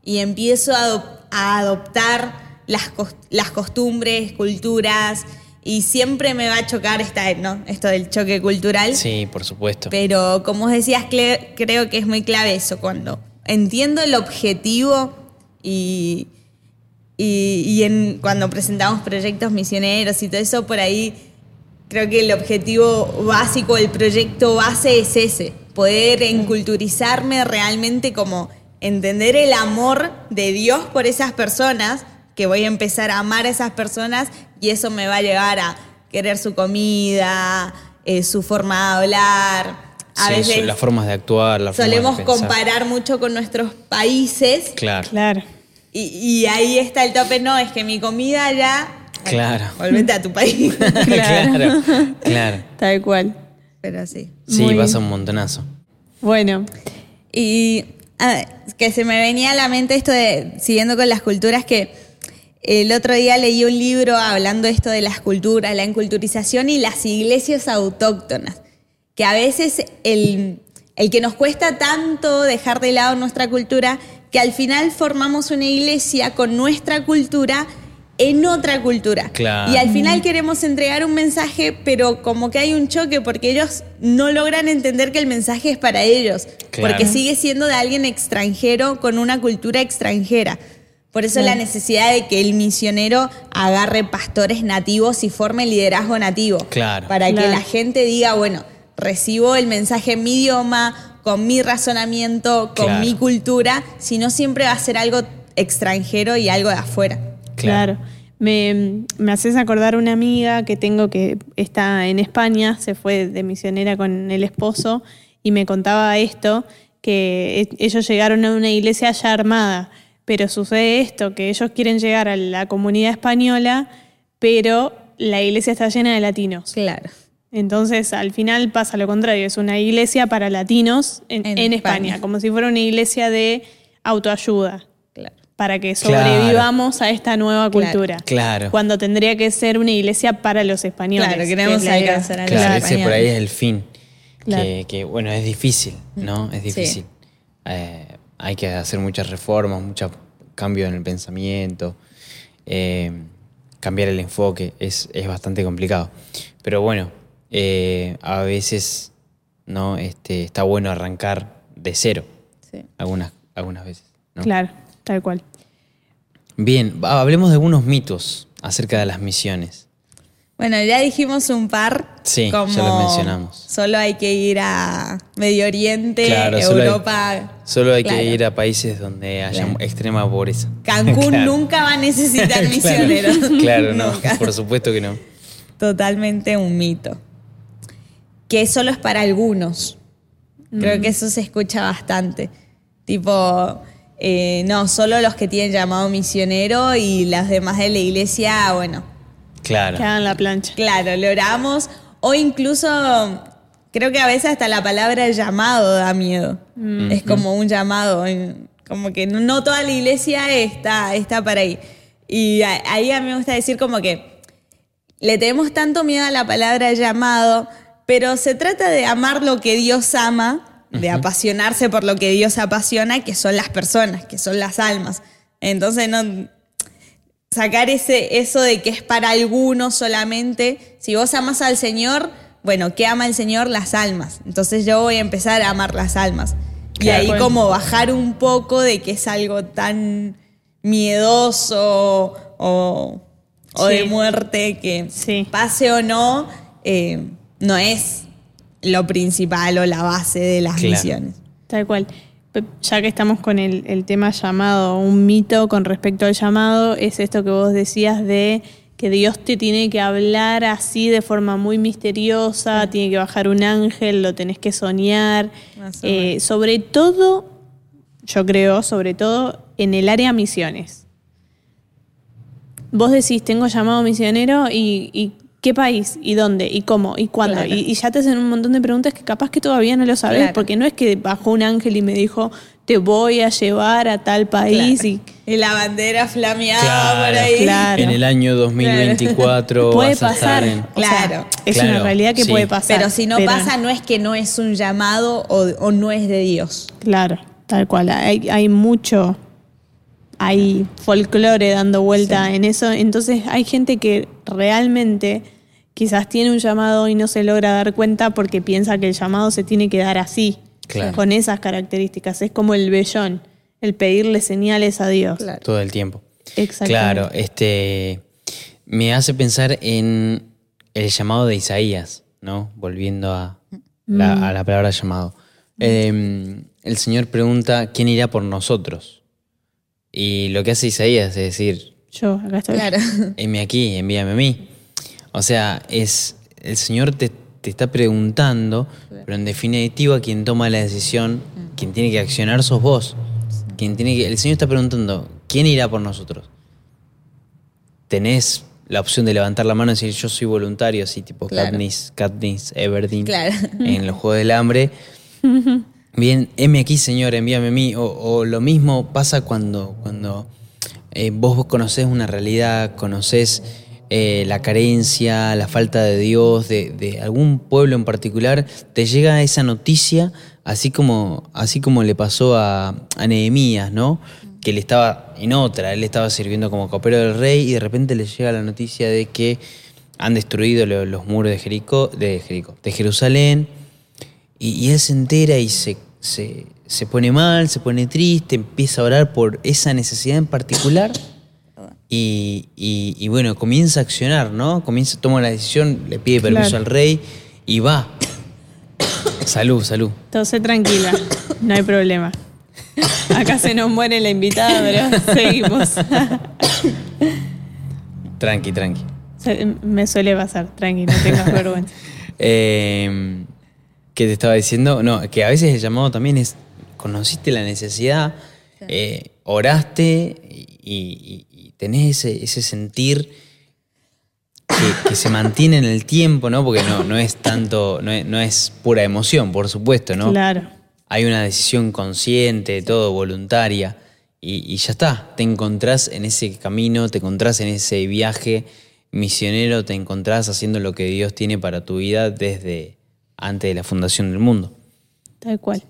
C: y empiezo a, adop- a adoptar las, cos- las costumbres, culturas y siempre me va a chocar esta, ¿no? esto del choque cultural.
B: Sí, por supuesto.
C: Pero como decías, creo que es muy clave eso, cuando entiendo el objetivo y, y, y en, cuando presentamos proyectos misioneros y todo eso, por ahí creo que el objetivo básico, el proyecto base es ese, poder enculturizarme realmente como entender el amor de Dios por esas personas, que voy a empezar a amar a esas personas y eso me va a llevar a querer su comida, eh, su forma de hablar. A
B: Sí,
C: veces
B: las formas de actuar, las formas de
C: solemos
B: pensar.
C: comparar mucho con nuestros países
B: Claro,
A: Claro.
C: Y, y ahí está el tope, no, es que mi comida ya...
B: Claro.
C: Volvete a tu país.
B: claro, claro.
A: Tal cual.
C: Pero sí.
B: Sí,
A: Muy
B: vas
A: bien.
B: a un montonazo.
A: Bueno,
C: Y ah, que se me venía a la mente esto de, siguiendo con las culturas, que el otro día leí un libro hablando esto de las culturas, la enculturización y las iglesias autóctonas, que a veces el, el que nos cuesta tanto dejar de lado nuestra cultura, que al final formamos una iglesia con nuestra cultura en otra cultura.
B: Claro.
C: Y al final queremos entregar un mensaje, pero como que hay un choque porque ellos no logran entender que el mensaje es para ellos,
B: Claro.
C: porque sigue siendo de alguien extranjero con una cultura extranjera. Por eso la necesidad de que el misionero agarre pastores nativos y forme liderazgo nativo.
B: Claro.
C: Para que la gente diga, bueno, recibo el mensaje en mi idioma, con mi razonamiento, con
B: Claro.
C: mi cultura, si no siempre va a ser algo extranjero y algo de afuera.
A: Claro. Me, me haces acordar una amiga que tengo que está en España, se fue de misionera con el esposo y me contaba esto, que e- ellos llegaron a una iglesia ya armada, pero sucede esto, que ellos quieren llegar a la comunidad española, pero la iglesia está llena de latinos.
C: Claro.
A: Entonces, al final pasa lo contrario, es una iglesia para latinos en,
C: En
A: en
C: España.
A: España, como si fuera una iglesia de autoayuda
C: Claro.
A: para que
B: Claro.
A: sobrevivamos a esta nueva cultura.
B: Claro.
A: Cuando tendría que ser una iglesia para los españoles.
C: Claro,
A: que
C: queremos alcanzar a los
B: Claro,
C: españoles.
B: ese por ahí es el fin.
A: Claro.
B: Que, que, bueno, es difícil, ¿no? Es difícil. Eh, hay que hacer muchas reformas, mucho cambio en el pensamiento, eh, cambiar el enfoque, es, es bastante complicado. Pero bueno, eh, a veces no este, está bueno arrancar de cero,
C: Sí.
B: algunas, algunas veces. ¿no?
A: Claro, tal cual.
B: Bien, hablemos de algunos mitos acerca de las misiones.
C: Bueno, ya dijimos un par.
B: Sí, ya
C: como
B: lo mencionamos.
C: Solo hay que ir a Medio Oriente,
B: Claro, solo hay-
C: Europa.
B: Solo hay
C: Claro.
B: que ir a países donde haya
C: Claro.
B: extrema pobreza.
C: Cancún nunca va a necesitar misioneros.
B: Claro, no, por supuesto que no.
C: Totalmente un mito. Que solo es para algunos. Creo que eso se escucha bastante. Tipo, eh, no, solo los que tienen llamado misionero y las demás de la iglesia, bueno,
B: Claro.
A: Que hagan la plancha.
C: Claro, lo oramos. O incluso, creo que a veces hasta la palabra llamado da miedo. Es como un llamado. como que no, toda la iglesia está, está para ahí. Y ahí a mí me gusta decir como que le tenemos tanto miedo a la palabra llamado, pero se trata de amar lo que Dios ama, de apasionarse por lo que Dios apasiona, que son las personas, que son las almas. Entonces, no sacar ese, eso de que es para algunos solamente. Si vos amas al Señor, bueno, ¿qué ama el Señor? Las almas. Entonces yo voy a empezar a amar las almas. Y ahí como bajar un poco de que es algo tan miedoso o, o
A: Sí.
C: de muerte que
A: Sí.
C: pase o no, eh, no es lo principal o la base de las
B: Claro.
C: misiones.
A: Tal cual. Ya que estamos con el, el tema llamado, un mito con respecto al llamado, es esto que vos decías de que Dios te tiene que hablar así de forma muy misteriosa, tiene que bajar un ángel, lo tenés que soñar. Eh, sobre todo, yo creo, sobre todo en el área misiones. Vos decís, tengo llamado misionero y, y ¿qué país? ¿Y dónde? ¿Y cómo? ¿Y cuándo?
C: Claro.
A: Y, y ya te hacen un montón de preguntas que capaz que todavía no lo sabes,
C: Claro.
A: porque no es que bajó un ángel y me dijo, te voy a llevar a tal país
C: Claro.
A: y
C: Y la bandera flameada
B: Claro.
C: por ahí.
A: Claro.
B: En el año 2024
A: puede
B: vas a estar
A: pasar.
B: en-
A: O sea,
C: Claro.
A: es
B: Claro,
A: una realidad que
B: sí.
A: puede pasar.
C: Pero si no pasa, no es que no es un llamado o, o no es de Dios.
A: Claro, tal cual. Hay, hay mucho, hay folclore dando vuelta en eso. Entonces hay gente que realmente quizás tiene un llamado y no se logra dar cuenta porque piensa que el llamado se tiene que dar así,
B: Claro.
A: con esas características. Es como el vellón, el pedirle señales a Dios.
C: Claro.
B: todo el tiempo.
A: Exactamente.
B: Claro, este me hace pensar en el llamado de Isaías, ¿no? Volviendo a la, a la palabra llamado. Eh, el Señor pregunta quién irá por nosotros. Y lo que hace Isaías es decir,
A: Yo, acá estoy.
C: Claro.
B: heme aquí, envíame a mí. O sea, es el Señor te, te está preguntando, pero en definitiva quien toma la decisión, quien tiene que accionar sos vos. Quien tiene que, el Señor está preguntando, ¿quién irá por nosotros? Tenés la opción de levantar la mano y decir yo soy voluntario, así tipo
C: Claro.
B: Katniss, Katniss Everdeen
C: Claro.
B: en los Juegos del Hambre. Bien, heme aquí, Señor, envíame a mí. O, o lo mismo pasa cuando, cuando eh, vos, vos conocés una realidad, conocés eh, la carencia, la falta de Dios, de, algún pueblo en particular, te llega esa noticia, así como, así como le pasó a, a Nehemías, ¿no? Que él estaba en otra, él estaba sirviendo como copero del rey y de repente le llega la noticia de que han destruido lo- los muros de Jericó, de Jericó, de Jerusalén. Y, y él se entera y se, se, se pone mal, se pone triste, empieza a orar por esa necesidad en particular. Y, y- y bueno, comienza a accionar, ¿no? Comienza, toma la decisión, le pide permiso
A: Claro.
B: al rey y va. salud, salud.
A: Entonces tranquila, no hay problema. Acá se nos muere la invitada, pero seguimos.
B: Tranqui, tranqui.
A: Me suele pasar, tranqui, no tengas vergüenza.
B: Eh, ¿Qué te estaba diciendo? No, que a veces el llamado también es, conociste la necesidad, eh, oraste y tenés ese, ese sentir que, que se mantiene en el tiempo, ¿no? Porque no, no es tanto, no es, no es pura emoción, por supuesto, ¿no?
A: Claro.
B: Hay una decisión consciente, todo voluntaria, y, y ya está, te encontrás en ese camino, te encontrás en ese viaje misionero, te encontrás haciendo lo que Dios tiene para tu vida desde antes de la fundación del mundo.
A: Tal cual.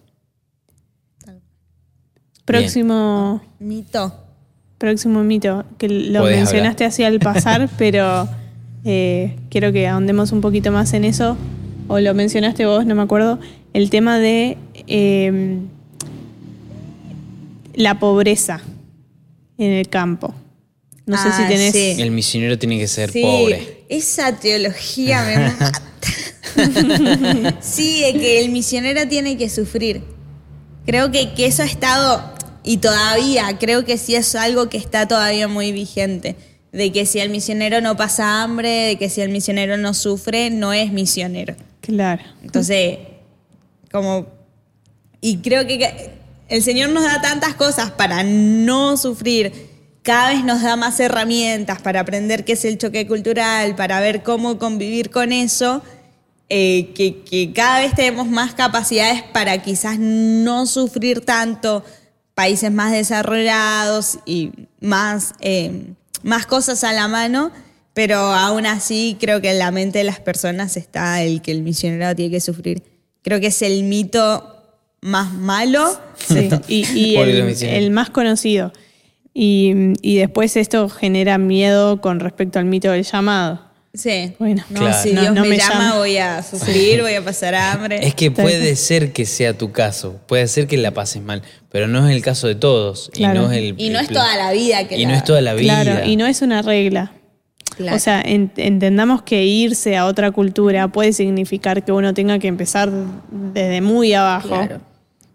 A: Próximo,
C: Mito.
A: Próximo mito, que lo
B: Podés
A: mencionaste así al pasar, pero eh, quiero que ahondemos un poquito más en eso, o lo mencionaste vos, no me acuerdo, el tema de eh, la pobreza en el campo. No sé si
C: Ah,
A: tenés...
C: sí.
B: El misionero tiene que ser
C: Sí,
B: pobre.
C: Esa teología me mata. sí, de que el misionero tiene que sufrir. Creo que, que eso ha estado, y todavía, creo que sí es algo que está todavía muy vigente. De que si el misionero no pasa hambre, de que si el misionero no sufre, no es misionero.
A: Claro.
C: Entonces, como. Y creo que el Señor nos da tantas cosas para no sufrir. Cada vez nos da más herramientas para aprender qué es el choque cultural, para ver cómo convivir con eso, eh, que, que cada vez tenemos más capacidades para quizás no sufrir tanto países más desarrollados y más, eh, más cosas a la mano, pero aún así creo que en la mente de las personas está el que el misionero tiene que sufrir. Creo que es el mito más malo.
A: Sí, y, el, el más conocido. Y, y después esto genera miedo con respecto al mito del llamado.
C: Sí.
A: Bueno,
C: no,
B: Claro.
C: si
A: no-
C: Dios
A: no
C: me,
A: me
C: llama,
A: llama.
C: voy a sufrir, voy a pasar hambre.
B: Es que puede ser que sea tu caso, puede ser que la pases mal, pero no es el caso de todos.
A: Claro.
B: Y no es, el,
C: y no es
B: el-
C: toda la vida que
B: Y
C: la-
B: no es toda la vida.
A: Claro, y no es una regla.
C: Claro.
A: O sea, en- entendamos que irse a otra cultura puede significar que uno tenga que empezar desde muy abajo.
C: Claro.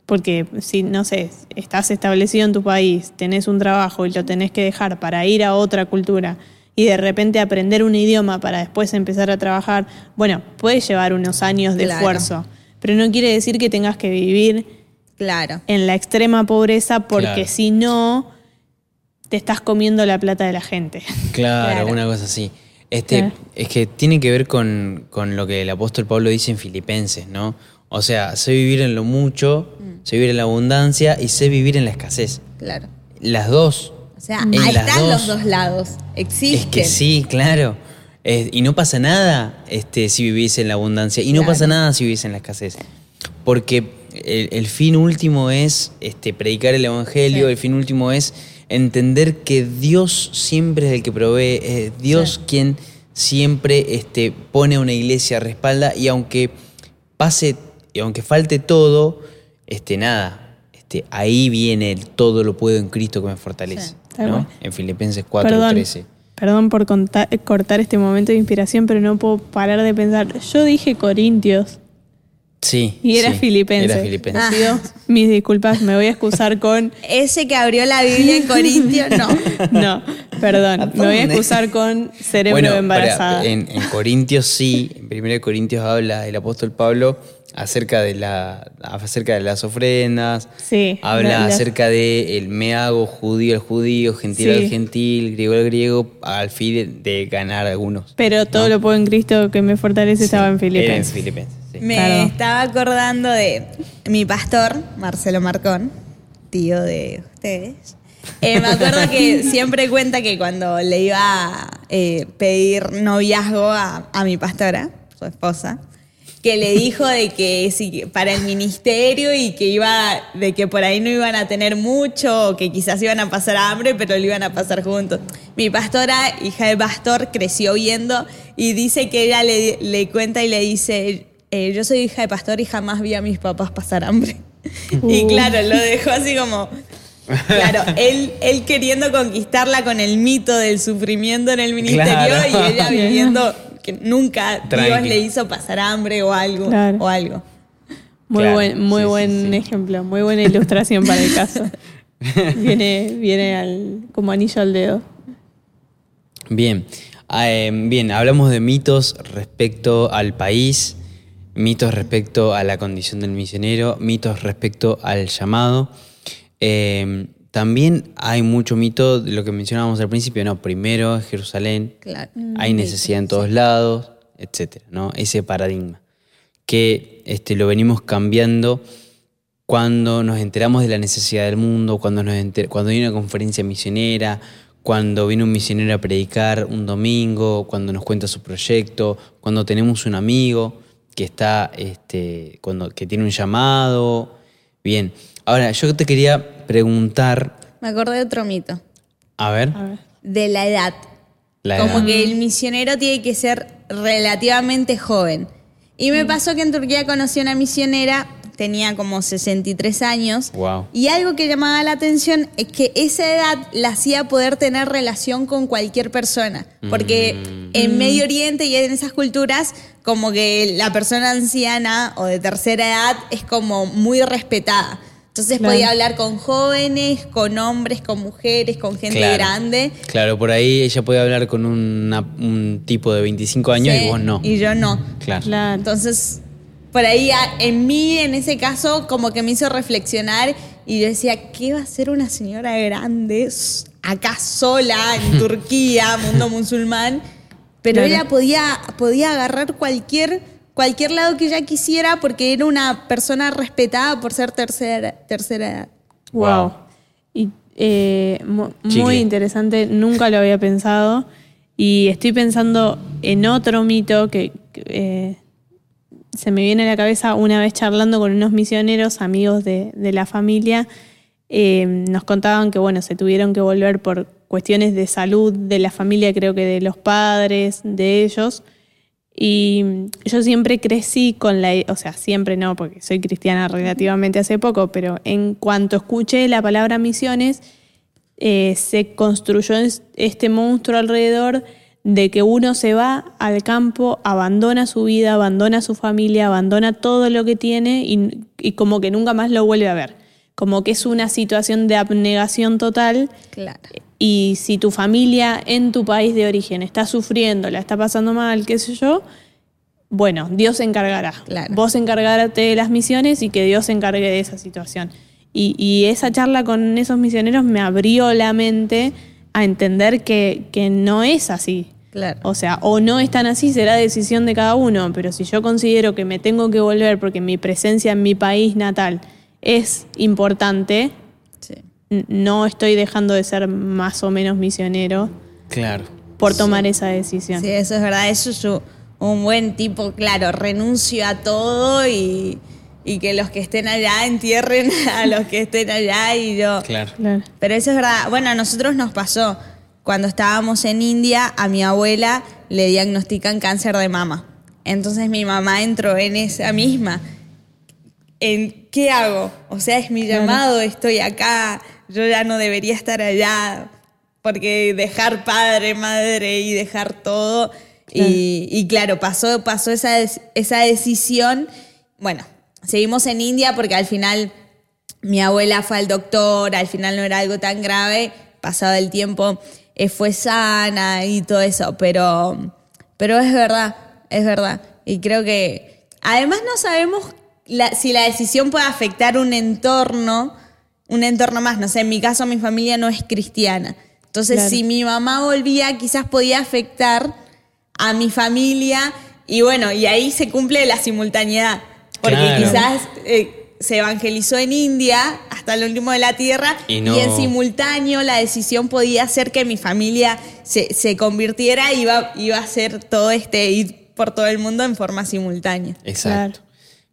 A: Porque si, no sé, estás establecido en tu país, tenés un trabajo y lo tenés que dejar para ir a otra cultura y de repente aprender un idioma para después empezar a trabajar, bueno, puede llevar unos años de
C: Claro.
A: esfuerzo, pero no quiere decir que tengas que vivir
C: Claro.
A: en la extrema pobreza porque
B: Claro.
A: si no, te estás comiendo la plata de la gente.
B: Claro,
C: Claro.
B: una cosa así. Este,
A: Claro.
B: Es que tiene que ver con, con lo que el apóstol Pablo dice en Filipenses, ¿no? O sea, sé vivir en lo mucho,
C: Mm.
B: sé vivir en la abundancia y sé vivir en la escasez.
C: Claro.
B: Las dos.
C: O sea,
B: En
C: ahí están
B: dos.
C: los dos lados. Existen.
B: Es que sí, claro. Eh, y no pasa nada este, si vivís en la abundancia. Y no
C: Claro.
B: pasa nada si vivís en la escasez. Porque el, el fin último es este, predicar el evangelio,
C: Sí.
B: el fin último es entender que Dios siempre es el que provee, es Dios
C: Sí.
B: quien siempre este, pone a una iglesia, respalda, y aunque pase, y aunque falte todo, este, nada, este, ahí viene el todo lo puedo en Cristo que me fortalece.
C: Sí.
A: Tal
B: ¿no?
A: cual.
B: En Filipenses 4,
A: Perdón,
B: 13.
A: perdón por cortar este momento de inspiración, pero no puedo parar de pensar. Yo dije Corintios
B: Sí.
A: y era
B: sí,
A: filipense.
B: Era filipense.
C: Ah.
A: Mis disculpas, me voy a excusar con...
C: Ese que abrió la Biblia en Corintios, no.
A: No, perdón,
B: ¿A
A: me voy a excusar con cerebro
B: Bueno,
A: embarazada.
B: en, en Corintios sí, en 1 Corintios habla el apóstol Pablo acerca de, la, acerca de las ofrendas,
A: Sí,
B: habla
A: la- la-
B: acerca de el me hago judío al judío, gentil
A: Sí.
B: al gentil, griego al griego, al fin de, de ganar algunos.
A: Pero todo lo puedo en Cristo que me fortalece estaba en
B: Era en
A: Filipenses.
C: Me estaba acordando de mi pastor, Marcelo Marcón, tío de ustedes. Eh, me acuerdo que siempre cuenta que cuando le iba a eh, pedir noviazgo a, a mi pastora, su esposa, que le dijo de que sí, para el ministerio y que iba, de que por ahí no iban a tener mucho, o que quizás iban a pasar hambre, pero lo iban a pasar juntos. Mi pastora, hija de pastor, creció viendo y dice que ella le, le cuenta y le dice, eh, yo soy hija de pastor y jamás vi a mis papás pasar hambre. Y
A: Uh.
C: claro, lo dejó así como... Claro, él, él queriendo conquistarla con el mito del sufrimiento en el ministerio
B: Claro.
C: y ella viviendo que nunca Dios le hizo pasar hambre o algo.
A: Claro.
C: O algo.
A: Muy
B: Claro,
A: buen, muy
B: sí,
A: buen
B: sí.
A: ejemplo, muy buena ilustración para el caso. Viene, viene al, como anillo al dedo.
B: Bien, Ah, eh, bien, hablamos de mitos respecto al país, mitos respecto a la condición del misionero, mitos respecto al llamado. Eh, también hay mucho mito de lo que mencionábamos al principio, ¿no? Primero es Jerusalén,
C: Claro.
B: hay necesidad en todos lados, etcétera, ¿no? Ese paradigma que este, lo venimos cambiando cuando nos enteramos de la necesidad del mundo, cuando, nos enter- cuando hay una conferencia misionera, cuando viene un misionero a predicar un domingo, cuando nos cuenta su proyecto, cuando tenemos un amigo que está, este, cuando, que tiene un llamado. Bien, ahora yo te quería preguntar,
C: Me acordé de otro mito.
B: a ver,
A: A ver.
C: De la edad.
B: la
C: Como
B: edad.
C: que el misionero tiene que ser relativamente joven. Y me pasó que en Turquía conocí a una misionera, tenía como 63 años.
B: Wow.
C: Y algo que llamaba la atención es que esa edad la hacía poder tener relación con cualquier persona. Porque
B: Mm.
C: en Medio Oriente y en esas culturas, como que la persona anciana o de tercera edad es como muy respetada. Entonces
A: Claro.
C: podía hablar con jóvenes, con hombres, con mujeres, con gente
B: Claro.
C: grande.
B: Claro, por ahí ella puede hablar con una- un tipo de 25 años
C: Sí,
B: y vos no.
C: Y yo no.
B: Claro.
A: Claro.
C: Entonces, por ahí a- en mí, en ese caso, como que me hizo reflexionar y yo decía, ¿qué va a hacer una señora grande acá sola en Turquía, mundo musulmán? Pero
A: Claro.
C: ella podía, podía agarrar cualquier, cualquier lado que ella quisiera porque era una persona respetada por ser tercera, tercera edad.
A: Wow. Eh, mu-
B: Chicle.
A: muy interesante, nunca lo había pensado. Y estoy pensando en otro mito que, que, eh, se me viene a la cabeza una vez charlando con unos misioneros, amigos de, de la familia. eh, nos contaban que bueno, se tuvieron que volver por cuestiones de salud de la familia, creo que de los padres, de ellos. Y yo siempre crecí con la, o sea, siempre no, porque soy cristiana relativamente hace poco, pero en cuanto escuché la palabra misiones, eh, se construyó es- este monstruo alrededor de que uno se va al campo, abandona su vida, abandona su familia, abandona todo lo que tiene y, y como que nunca más lo vuelve a ver. Como que es una situación de abnegación total
C: Claro.
A: y si tu familia en tu país de origen está sufriendo, la está pasando mal, qué sé yo, bueno, Dios se encargará.
C: Claro.
A: Vos encargarte de las misiones y que Dios se encargue de esa situación. Y, y esa charla con esos misioneros me abrió la mente a entender que, que no es así.
C: Claro.
A: O sea, o no es tan así, será decisión de cada uno, pero si yo considero que me tengo que volver porque mi presencia en mi país natal es importante,
C: Sí.
A: no estoy dejando de ser más o menos misionero
B: Claro.
A: por tomar esa decisión.
C: Sí, eso es verdad. Eso es un buen tipo, claro, renuncio a todo y, y que los que estén allá entierren a los que estén allá y yo.
B: Claro.
A: Claro.
C: Pero eso es verdad. Bueno, a nosotros nos pasó. Cuando estábamos en India, a mi abuela le diagnostican cáncer de mama. Entonces mi mamá entró en esa misma. ¿En qué hago? O sea, es mi
A: Claro.
C: llamado, estoy acá, yo ya no debería estar allá, porque dejar padre, madre y dejar todo. Y, y claro, pasó, pasó esa, esa decisión. Bueno, seguimos en India porque al final mi abuela fue al doctor, al final no era algo tan grave, pasado el tiempo eh, fue sana y todo eso, pero, pero es verdad, es verdad. Y creo que además no sabemos la- si la decisión puede afectar un entorno, un entorno más, no sé, en mi caso mi familia no es cristiana. Entonces,
A: Claro.
C: si mi mamá volvía, quizás podía afectar a mi familia y bueno, y ahí se cumple la simultaneidad. Porque
B: Claro.
C: quizás eh, se evangelizó en India hasta el último de la tierra
B: Y
C: en simultáneo la decisión podía hacer que mi familia se, se convirtiera y iba, iba a ser todo este ir por todo el mundo en forma simultánea.
B: Exacto.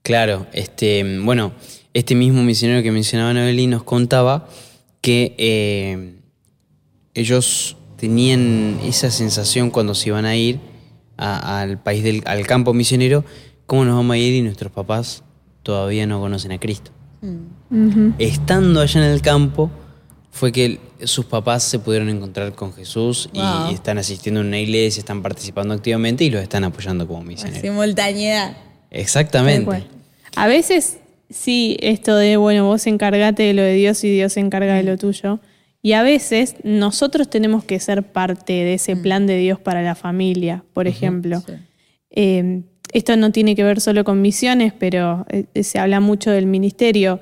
B: Claro, este, bueno, este mismo misionero que mencionaba Noeli nos contaba que eh, ellos tenían esa sensación cuando se iban a ir a- al país del al campo misionero, ¿cómo nos vamos a ir y nuestros papás todavía no conocen a Cristo?
A: Ujú.
B: Estando allá en el campo, fue que sus papás se pudieron encontrar con Jesús y están asistiendo a una iglesia, están participando activamente y los están apoyando como misioneros.
C: simultaneidad.
B: Exactamente.
A: A veces sí, esto de, bueno, vos encargate de lo de Dios y Dios se encarga de lo tuyo. Y a veces nosotros tenemos que ser parte de ese plan de Dios para la familia, por ejemplo. Eh, esto no tiene que ver solo con misiones, pero eh, se habla mucho del ministerio.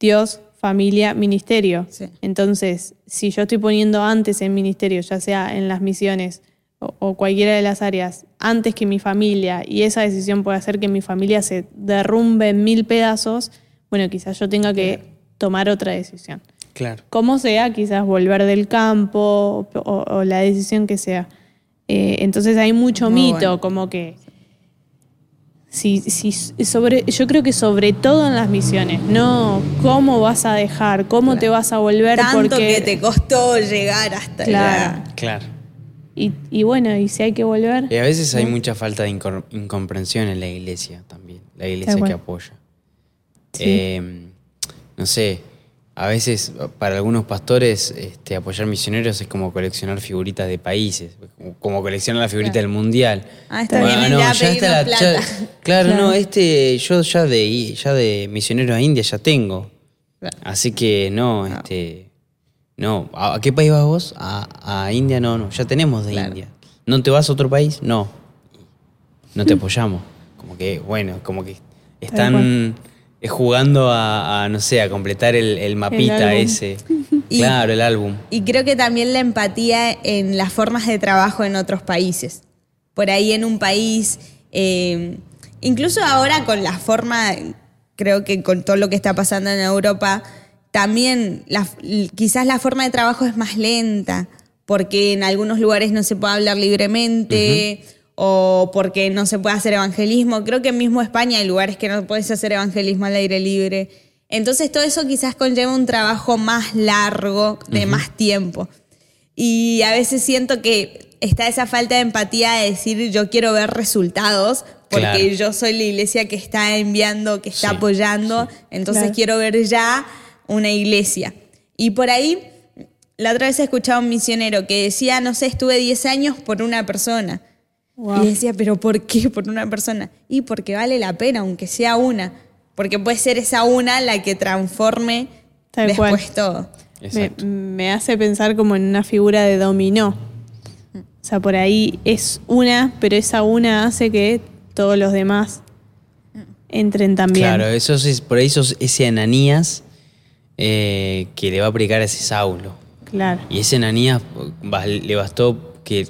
A: Dios, familia, ministerio.
C: Sí.
A: Entonces, si yo estoy poniendo antes en ministerio, ya sea en las misiones o, o cualquiera de las áreas, antes que mi familia, y esa decisión puede hacer que mi familia se derrumbe en mil pedazos, bueno, quizás yo tenga que tomar otra decisión.
B: Claro.
A: Como sea, quizás volver del campo o, o la decisión que sea. Eh, entonces hay mucho
C: Muy
A: mito,
C: bueno.
A: como que si, si sobre, yo creo que sobre todo en las misiones, no cómo vas a dejar, cómo te vas a volver
C: Tanto
A: porque
C: que te costó llegar hasta
A: Claro.
C: allá.
B: Claro.
A: y, y bueno, y si hay que volver,
B: Y a veces hay mucha falta de incomprensión en la iglesia también, la iglesia que apoya.
A: Sí.
B: Eh, no sé, a veces para algunos pastores este, apoyar misioneros es como coleccionar figuritas de países, como- coleccionar la figurita del mundial.
C: Ah, está bien, ya a pedirnos
B: la-
C: plata.
B: ya- claro,
A: Claro.
B: no, este, yo ya de, ya de misionero a India ya tengo.
C: Claro.
B: Así que no, este. No, ¿a qué país vas vos? A, a India, no, no, ya tenemos de. India. ¿No te vas a otro país? No. No te apoyamos. Como que, bueno, como que están eh, jugando a, a, no sé, a completar el, el mapita ese.
C: Y-
B: claro, el álbum.
C: Y creo que también la empatía en las formas de trabajo en otros países. Por ahí en un país, eh, incluso ahora con la forma, creo que con todo lo que está pasando en Europa, también la- quizás la forma de trabajo es más lenta, porque en algunos lugares no se puede hablar libremente o porque no se puede hacer evangelismo. Creo que en mismo España hay lugares que no puedes hacer evangelismo al aire libre. Entonces todo eso quizás conlleva un trabajo más largo, de más tiempo. Y a veces siento que está esa falta de empatía de decir yo quiero ver resultados porque
B: Claro.
C: yo soy la iglesia que está enviando, que está
B: Sí,
C: apoyando, entonces
A: Claro.
C: quiero ver ya una iglesia. Y por ahí, la otra vez escuchaba a un misionero que decía, no sé, estuve 10 años por una persona.
A: Wow.
C: Y decía, pero ¿por qué por una persona? Y porque vale la pena, aunque sea una. Porque puede ser esa una la que transforme
A: Tal
C: después
A: cual.
C: todo.
A: Me, hace pensar como en una figura de dominó. O sea, por ahí es una, pero esa una hace que todos los demás entren también.
B: Claro, eso es, por ahí sos ese Ananías eh, que le va a aplicar a ese Saulo.
A: Claro.
B: Y ese Ananías le bastó que,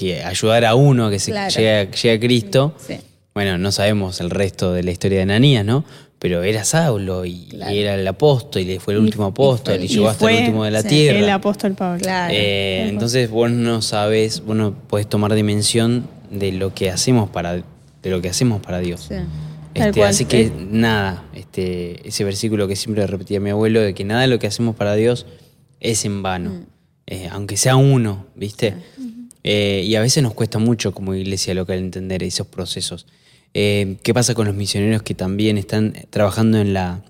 B: que ayudara a uno a que se
C: Claro.
B: llegue, a- llegue a Cristo.
C: Sí.
B: Bueno, no sabemos el resto de la historia de Ananías, ¿no? Pero era Saulo y, y era el apóstol y fue el último apóstol y, llegó hasta el último de la
C: sí,
B: tierra.
A: El apóstol Pablo.
C: Claro.
B: Eh, entonces vos no sabes, vos no podés tomar dimensión de lo que hacemos para, de lo que hacemos para Dios.
C: Sí.
B: Este,
A: cual.
B: así que nada, este, ese versículo que siempre repetía mi abuelo, de que nada de lo que hacemos para Dios es en vano,
C: Mm.
B: Eh, aunque sea uno, ¿viste? Eh, y a veces nos cuesta mucho como iglesia local entender esos procesos. Eh, ¿Qué pasa con los misioneros que también están trabajando en la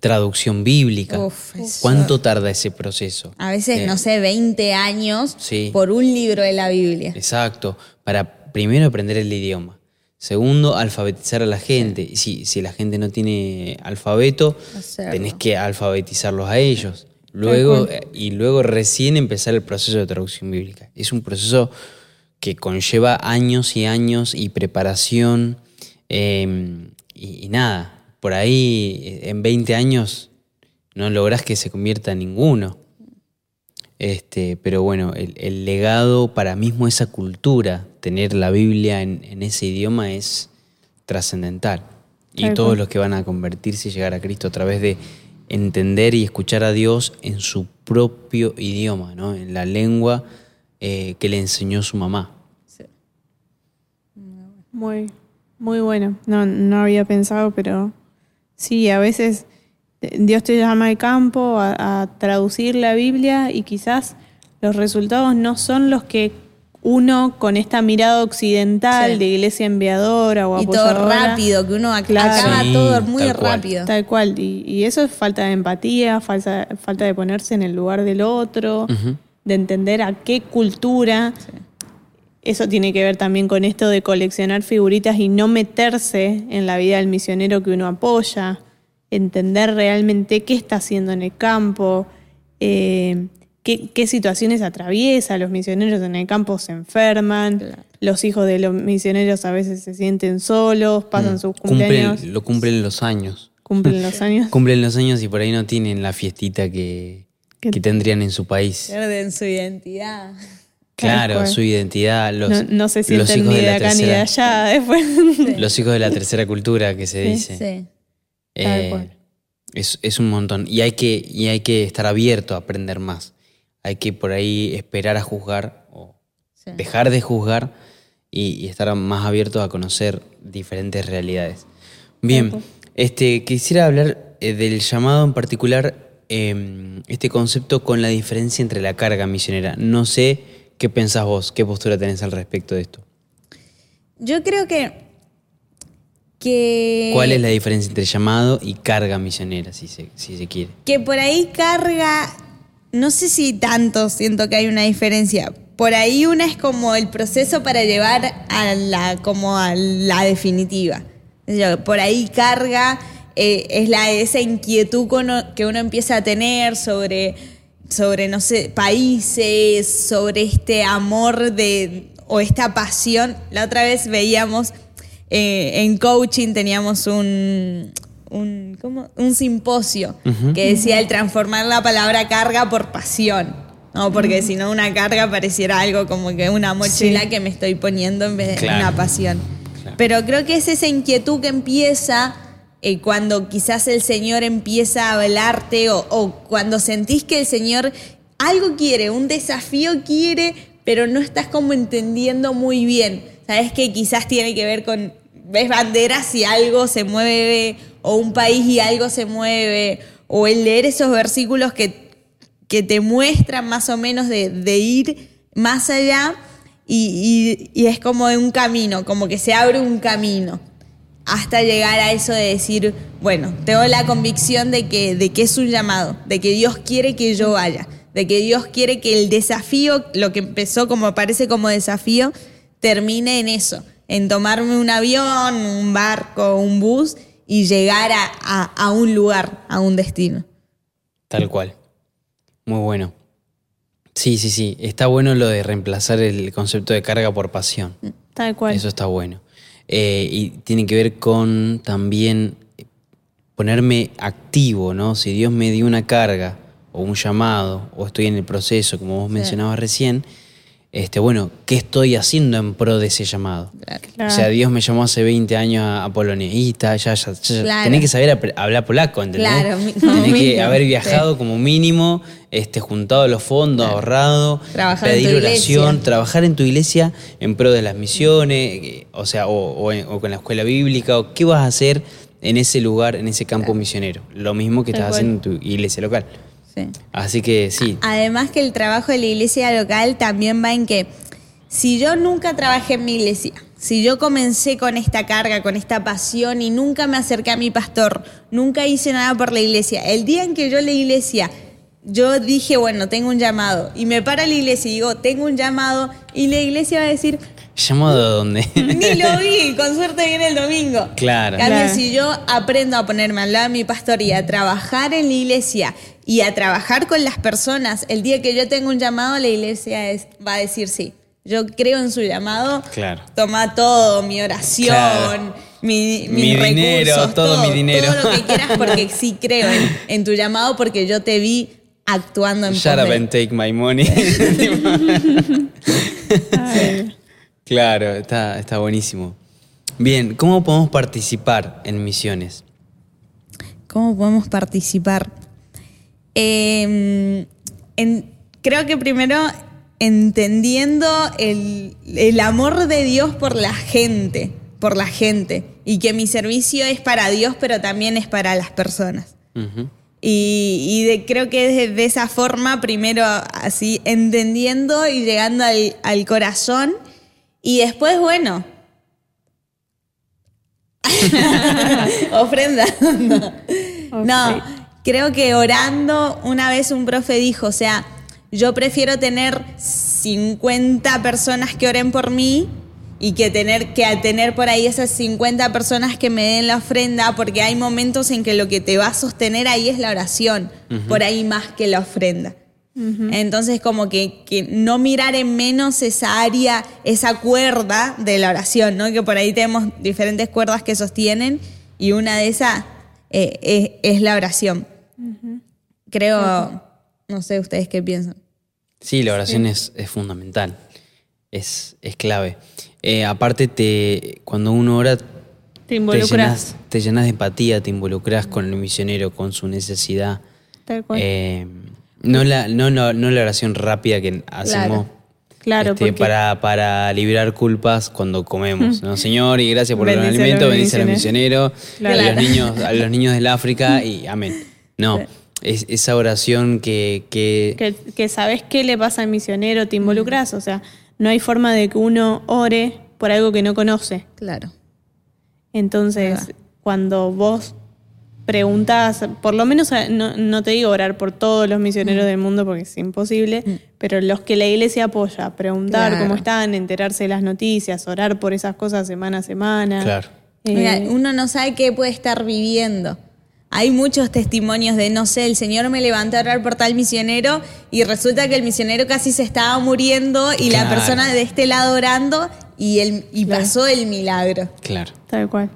B: traducción bíblica?
C: Uf,
B: ¿Cuánto tarda ese proceso?
C: A veces,
B: Eh,
C: no sé, 20 años
B: Sí.
C: por un libro de la Biblia.
B: Exacto, para primero aprender el idioma. Segundo, alfabetizar a la gente. Y Si, si la gente no tiene alfabeto,
C: Hacerlo.
B: tenés que alfabetizarlos a ellos. Luego, eh, y luego recién empezar el proceso de traducción bíblica. Es un proceso que conlleva años y años y preparación. eh, y, y nada, por ahí eh, en 20 años no lográs que se convierta en ninguno. Este, pero bueno, el, el legado para mismo esa cultura, tener la Biblia en, en ese idioma es trascendental. Y todos los que van a convertirse y llegar a Cristo a través de entender y escuchar a Dios en su propio idioma, ¿no? en la lengua eh, que le enseñó su mamá.
A: Muy, muy bueno. No, no había pensado, pero sí, a veces eh, Dios te llama al campo a traducir la Biblia y quizás los resultados no son los que uno con esta mirada occidental
C: Sí.
A: de iglesia enviadora o
C: Y todo rápido, que uno ac-
A: Claro.
C: acaba
B: Sí,
C: todo muy
B: tal cual.
C: rápido.
A: Tal cual. Y, y eso es falta de empatía, falta, falta de ponerse en el lugar del otro, de entender a qué cultura. Eso tiene que ver también con esto de coleccionar figuritas y no meterse en la vida del misionero que uno apoya, entender realmente qué está haciendo en el campo, eh, qué, qué situaciones atraviesa. Los misioneros en el campo se enferman,
C: Claro.
A: los hijos de los misioneros a veces se sienten solos, pasan sus cumpleaños,
B: Cumplen, lo cumplen los años.
A: cumplen los años.
B: Cumplen los años y por ahí no tienen la fiestita que,
A: Que-
B: que tendrían en su país.
C: Pierden su identidad.
B: Claro, su identidad, los,
A: no, no se
B: los
A: sienten
B: hijos
A: ni
B: de
A: de
B: la
A: acá ni de
B: tercera-
A: allá después.
B: Los hijos de la tercera cultura que se
A: Sí,
B: dice.
C: Sí.
B: Eh, es, es un montón. Y hay, que, y hay que estar abierto a aprender más. Hay que por ahí esperar a juzgar o
C: Sí.
B: dejar de juzgar y, y estar más abierto a conocer diferentes realidades. Bien, este, quisiera hablar eh, del llamado en particular, eh, este concepto con la diferencia entre la carga misionera. No sé qué pensás vos, qué postura tenés al respecto de esto.
C: Yo creo que. que
B: ¿Cuál es la diferencia entre llamado y carga misionera, si se, si se quiere?
C: Que por ahí carga. No sé si tanto siento que hay una diferencia. Por ahí una es como el proceso para llevar a la, como a la definitiva. Por ahí carga eh, es la, esa inquietud que uno, que uno empieza a tener sobre, sobre, no sé, países, sobre este amor de, o esta pasión. La otra vez veíamos eh, en coaching, teníamos un, un, ¿cómo? un simposio que decía el transformar la palabra carga por pasión. No, porque si no una carga pareciera algo como que una mochila
A: Sí.
C: que me estoy poniendo en vez de
B: Claro.
C: una pasión.
B: Claro.
C: Pero creo que es esa inquietud que empieza eh, cuando quizás el Señor empieza a hablarte o, o cuando sentís que el Señor algo quiere, un desafío quiere, pero no estás como entendiendo muy bien. Sabes que quizás tiene que ver con, ves banderas y algo se mueve, o un país y algo se mueve, o el leer esos versículos que, que te muestran más o menos de, de ir más allá y, y, y es como un camino, como que se abre un camino hasta llegar a eso de decir, bueno, tengo la convicción de que, de que es un llamado, de que Dios quiere que yo vaya, de que Dios quiere que el desafío, lo que empezó como parece como desafío, termine en eso, en tomarme un avión, un barco, un bus y llegar a, a, a un lugar, a un destino.
B: Tal cual. Muy bueno. Sí, sí, sí. Está bueno lo de reemplazar el concepto de carga por pasión.
A: Tal cual.
B: Eso está bueno. Eh, y tiene que ver con también ponerme activo, ¿no? Si Dios me dio una carga o un llamado o estoy en el proceso, como vos mencionabas recién, este, bueno, ¿qué estoy haciendo en pro de ese llamado?
A: Claro.
B: O sea, Dios me llamó hace 20 años a, a Polonia y está, ya, ya, ya-
C: Claro.
B: tenés que saber hablar polaco, ¿entendés?
C: Claro,
B: tenés que haber viajado como mínimo, este, juntado los fondos, ahorrado,
C: Trabajar
B: pedir oración,
C: iglesia.
B: trabajar en tu iglesia en pro de las misiones, eh, o sea, o, o en- o con la escuela bíblica, o qué vas a hacer en ese lugar, en ese campo misionero. Lo mismo que estás haciendo en tu iglesia local.
C: Sí.
B: Así que sí,
C: Además que el trabajo de la iglesia local también va en que si yo nunca trabajé en mi iglesia, si yo comencé con esta carga, con esta pasión y nunca me acerqué a mi pastor, nunca hice nada por la iglesia, el día en que yo la iglesia, yo dije, bueno, tengo un llamado, y me para la iglesia y digo, tengo un llamado, y la iglesia va a decir,
B: ¿llamado de dónde?
C: ni lo vi, con suerte viene el domingo.
B: Claro.
C: Cambio,
A: Claro.
C: si yo aprendo a ponerme al lado de mi pastor y a trabajar en la iglesia y a trabajar con las personas, el día que yo tengo un llamado, la iglesia es- va a decir sí. Yo creo en su llamado.
B: Claro.
C: Toma todo, mi oración,
B: Claro.
C: mi,
B: Mi
C: mis
B: dinero,
C: recursos,
B: todo mi dinero.
C: Todo lo que quieras, porque sí creo en, en tu llamado, porque yo te vi actuando en
B: Shut up and take my money. Claro, está, está buenísimo. Bien, ¿cómo podemos participar en misiones?
C: ¿Cómo podemos participar? Eh, en- creo que primero entendiendo el, el amor de Dios por la gente, por la gente, y que mi servicio es para Dios, pero también es para las personas. Y, y de- creo que de, de esa forma, primero así, entendiendo y llegando al, al corazón, y después, bueno, ofrendando. No, creo que orando, una vez un profe dijo, o sea, yo prefiero tener 50 personas que oren por mí y que tener que tener por ahí esas 50 personas que me den la ofrenda, porque hay momentos en que lo que te va a sostener ahí es la oración, por ahí más que la ofrenda. Entonces, como que, que no mirar en menos esa área, esa cuerda de la oración, ¿no? Que por ahí tenemos diferentes cuerdas que sostienen y una de esas eh, es, es la oración. Creo, no sé ustedes qué piensan.
B: Sí, la oración es, es fundamental, es, es clave. Eh, aparte, te, cuando uno ora,
A: Te
B: te
A: involucras.
B: llenas, te llenas de empatía, te involucras con el misionero, con su necesidad.
A: Tal cual.
B: Eh, no, la, no, no, no la oración rápida que hacemos
A: Claro,
B: este,
A: porque-
B: para, para liberar culpas cuando comemos. ¿no? Señor, y gracias por el
A: Bendice
B: alimento, bendice a los misioneros,
A: Claro.
B: a, los niños, a los niños del África y amén. No, es esa oración que, que,
A: que, que sabes qué le pasa al misionero, te involucras, o sea, no hay forma de que uno ore por algo que no conoce.
C: Claro.
A: Entonces, cuando vos preguntás, por lo menos no, no te digo orar por todos los misioneros del mundo porque es imposible, pero los que la iglesia apoya, preguntar
C: Claro.
A: cómo están, enterarse de las noticias, orar por esas cosas semana a semana.
B: Claro.
A: Eh,
C: Mira, uno no sabe qué puede estar viviendo. Hay muchos testimonios de, no sé, el Señor me levantó a orar por tal misionero y resulta que el misionero casi se estaba muriendo y la persona de este lado orando y, el, y
A: Claro.
C: pasó el milagro.
B: Claro,
A: tal cual,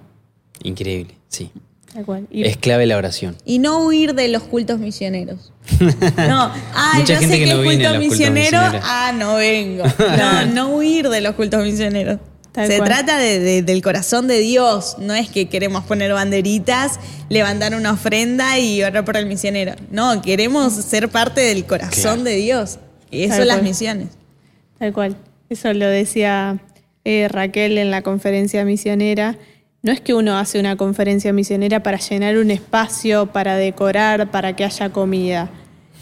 B: increíble, sí.
A: tal cual. Y-
B: Es clave la oración.
C: Y no huir de los cultos misioneros. No, ay,
B: Mucha
C: yo
B: gente
C: sé
B: que
C: que,
B: no
C: es
B: viene a
C: culto
B: los cultos
C: misionero,
B: misioneros.
C: ah, no vengo. No, no huir de los cultos misioneros.
A: Tal
C: Se
A: cual.
C: trata de- de- del corazón de Dios. No es que queremos poner banderitas, levantar una ofrenda y orar por el misionero. No, queremos ser parte del corazón
B: Claro.
C: de Dios. Y eso
A: Tal
C: son las
A: cual.
C: misiones.
A: Tal cual. Eso lo decía eh, Raquel en la conferencia misionera. No es que uno hace una conferencia misionera para llenar un espacio, para decorar, para que haya comida.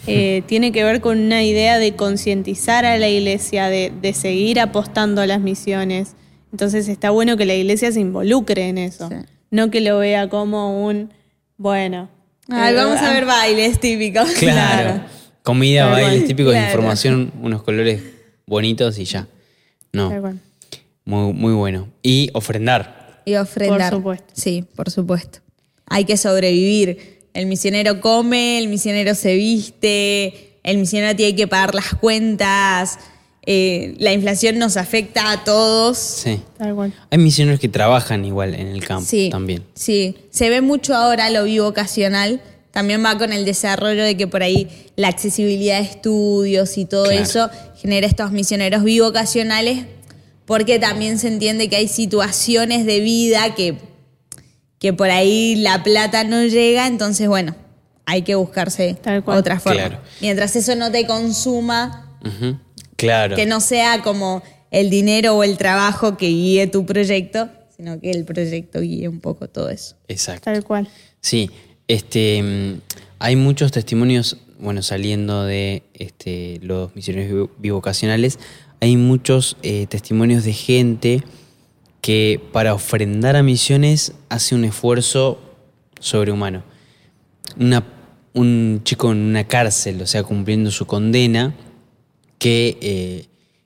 A: Eh, tiene que ver con una idea de concientizar a la iglesia, de, de seguir apostando a las misiones. Entonces está bueno que la iglesia se involucre en eso.
C: Sí.
A: No que lo vea como un, bueno.
C: Ay,
A: eh,
C: vamos a
A: ah,
C: ver bailes típicos.
B: Claro.
A: Claro.
B: Comida, bailes típicos,
C: Claro.
B: información, unos colores bonitos y ya. No, muy, muy bueno. Y ofrendar.
C: Y ofrendar.
A: Por supuesto.
C: Sí, por supuesto. Hay que sobrevivir. El misionero come, el misionero se viste, el misionero tiene que pagar las cuentas. Eh, la inflación nos afecta a todos.
B: Sí.
A: Tal cual.
B: Hay misioneros que trabajan igual en el campo
C: Sí,
B: también.
C: Sí, se ve mucho ahora lo bivocacional. También va con el desarrollo de que por ahí la accesibilidad de estudios y todo
B: Claro.
C: eso genera estos misioneros bivocacionales, porque también se entiende que hay situaciones de vida que, que por ahí la plata no llega, entonces bueno, hay que buscarse
A: Tal cual.
C: otra forma.
B: Claro.
C: Mientras eso no te consuma.
B: Claro.
C: que no sea como el dinero o el trabajo que guíe tu proyecto, sino que el proyecto guíe un poco todo eso.
B: Exacto.
A: Tal cual.
B: Sí, este, mm, hay muchos testimonios, bueno, saliendo de este, los misioneros bivo- bivocacionales, hay muchos eh, testimonios de gente que para ofrendar a misiones hace un esfuerzo sobrehumano. Una- un chico en una cárcel, o sea, cumpliendo su condena, que eh,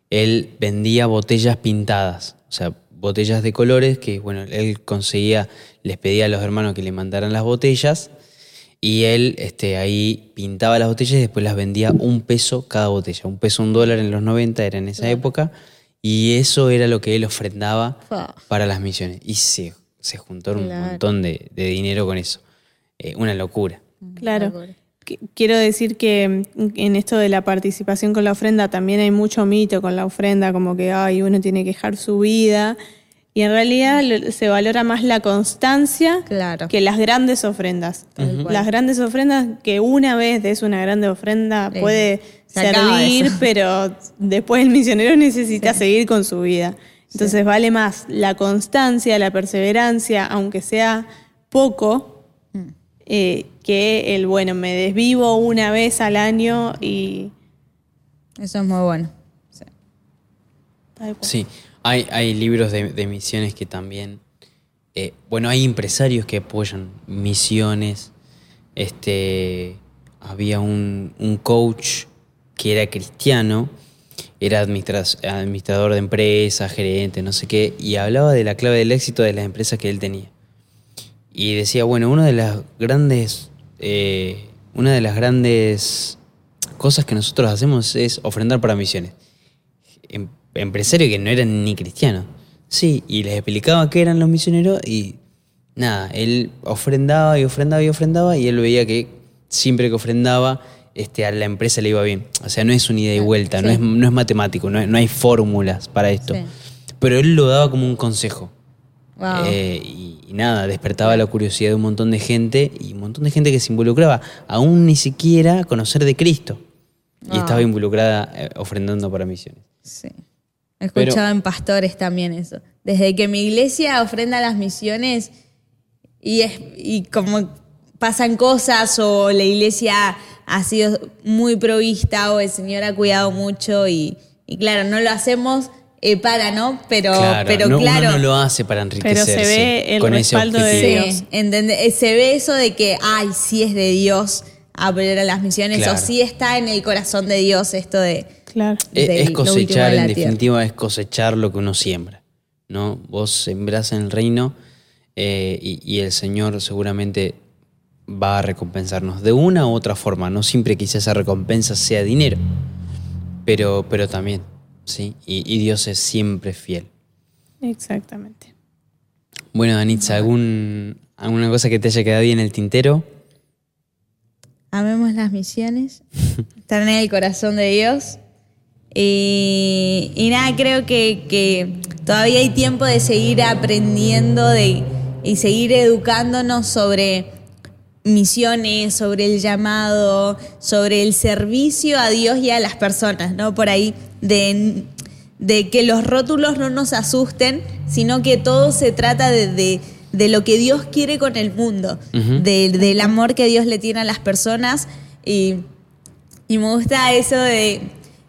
B: él vendía botellas pintadas, o sea, botellas de colores que, bueno, él conseguía, les pedía a los hermanos que le mandaran las botellas y él este, ahí pintaba las botellas y después las vendía un peso cada botella, un peso, un dólar en los 90 era en esa época y eso era lo que él ofrendaba para las misiones y se, se juntó un montón de, de dinero con eso, Eh, una locura.
A: Claro. Qu- Quiero decir que en esto de la participación con la ofrenda también hay mucho mito con la ofrenda, como que ay, uno tiene que dejar su vida. Y en realidad se valora más la constancia
C: Claro.
A: que las grandes ofrendas. Las grandes ofrendas, que una vez des una grande ofrenda
C: Sí.
A: puede
C: Se
A: servir, pero después el misionero necesita seguir con su vida. Entonces vale más la constancia, la perseverancia, aunque sea poco. Eh, que el, bueno, me desvivo una vez al año y...
C: Eso es muy bueno. Sí.
B: hay, hay libros de, de misiones que también. eh, bueno, hay empresarios que apoyan misiones. Este, había un, un coach que era cristiano, era administra- administrador de empresas, gerente, no sé qué, y hablaba de la clave del éxito de las empresas que él tenía. Y decía, bueno, una de las grandes, eh, una de las grandes cosas que nosotros hacemos es ofrendar para misiones em- empresario que no eran ni cristianos. Sí, y les explicaba qué eran los misioneros y nada, él ofrendaba y ofrendaba y ofrendaba y él veía que siempre que ofrendaba este, a la empresa le iba bien. O sea, no es un ida y vuelta, no, es, no es matemático, no, es- no hay fórmulas para esto.
C: Sí.
B: Pero él lo daba como un consejo.
C: Wow.
B: Eh, y, y nada, despertaba la curiosidad de un montón de gente y un montón de gente que se involucraba, aún ni siquiera conocer de Cristo. Y estaba involucrada eh, ofrendando para misiones.
C: Sí. He escuchado
B: Pero-
C: en pastores también eso. Desde que mi iglesia ofrenda las misiones y, es, y como pasan cosas o la iglesia ha sido muy provista o el Señor ha cuidado mucho y, y claro, no lo hacemos eh, para, ¿no? Pero
B: claro,
C: pero
B: no,
C: claro.
B: uno no lo hace para enriquecerse.
A: Pero se ve el
B: con ese
A: respaldo de. Dios.
C: Sí, ¿entendés? Eh, Se ve eso de que, ay, sí es de Dios apoyar a las misiones
B: Claro.
C: o sí está en el corazón de Dios esto de...
A: Claro.
B: Es,
C: del-
B: es cosechar,
C: de
B: en definitiva, es cosechar lo que uno siembra. ¿no? Vos sembrás en el reino eh, y, y el Señor seguramente va a recompensarnos de una u otra forma. No siempre quizás esa recompensa sea dinero, pero, pero también, ¿sí? Y, y Dios es siempre fiel.
A: Exactamente.
B: Bueno, Danitza, ¿algún, ¿alguna cosa que te haya quedado ahí en el tintero?
C: Amemos las misiones, estar en el corazón de Dios. Y, y nada, creo que, que todavía hay tiempo de seguir aprendiendo de, y seguir educándonos sobre misiones, sobre el llamado, sobre el servicio a Dios y a las personas, ¿no? Por ahí de, de que los rótulos no nos asusten, sino que todo se trata de, de, de lo que Dios quiere con el mundo, de- del amor que Dios le tiene a las personas. Y, y me gusta eso de,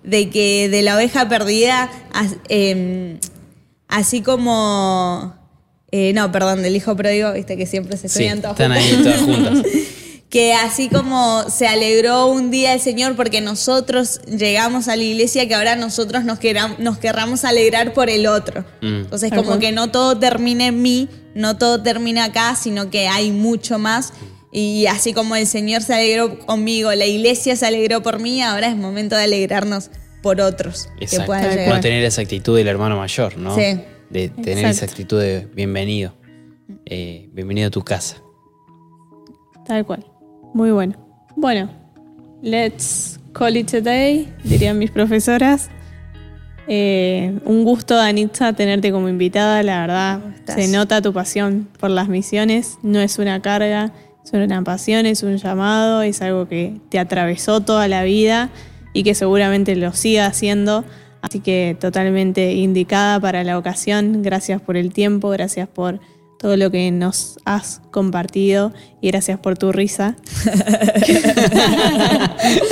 C: de que de la oveja perdida, em, así como... eh, no, perdón, del hijo pródigo, viste que siempre se
B: Sí,
C: estudian todos
B: están ahí todas juntas.
C: que así como se alegró un día el Señor porque nosotros llegamos a la iglesia, que ahora nosotros nos, queram- nos querramos alegrar por el otro.
B: Mm.
C: Entonces, como que no todo termina en mí, no todo termina acá, sino que hay mucho más. Y así como el Señor se alegró conmigo, la iglesia se alegró por mí, ahora es momento de alegrarnos por otros que
B: Exacto.
C: puedan
A: Tal
C: llegar.
B: Bueno, tener esa actitud del hermano mayor, ¿no?
C: Sí.
B: De tener esa actitud de bienvenido. Eh, bienvenido a tu casa.
A: Tal cual. Muy bueno. Bueno, let's call it a day, dirían mis profesoras. Eh, un gusto, Danitza, tenerte como invitada, la verdad. Se nota tu pasión por las misiones. No es una carga, es una pasión, es un llamado, es algo que te atravesó toda la vida y que seguramente lo siga haciendo. Así que totalmente indicada para la ocasión. Gracias por el tiempo, gracias por todo lo que nos has compartido y gracias por tu risa.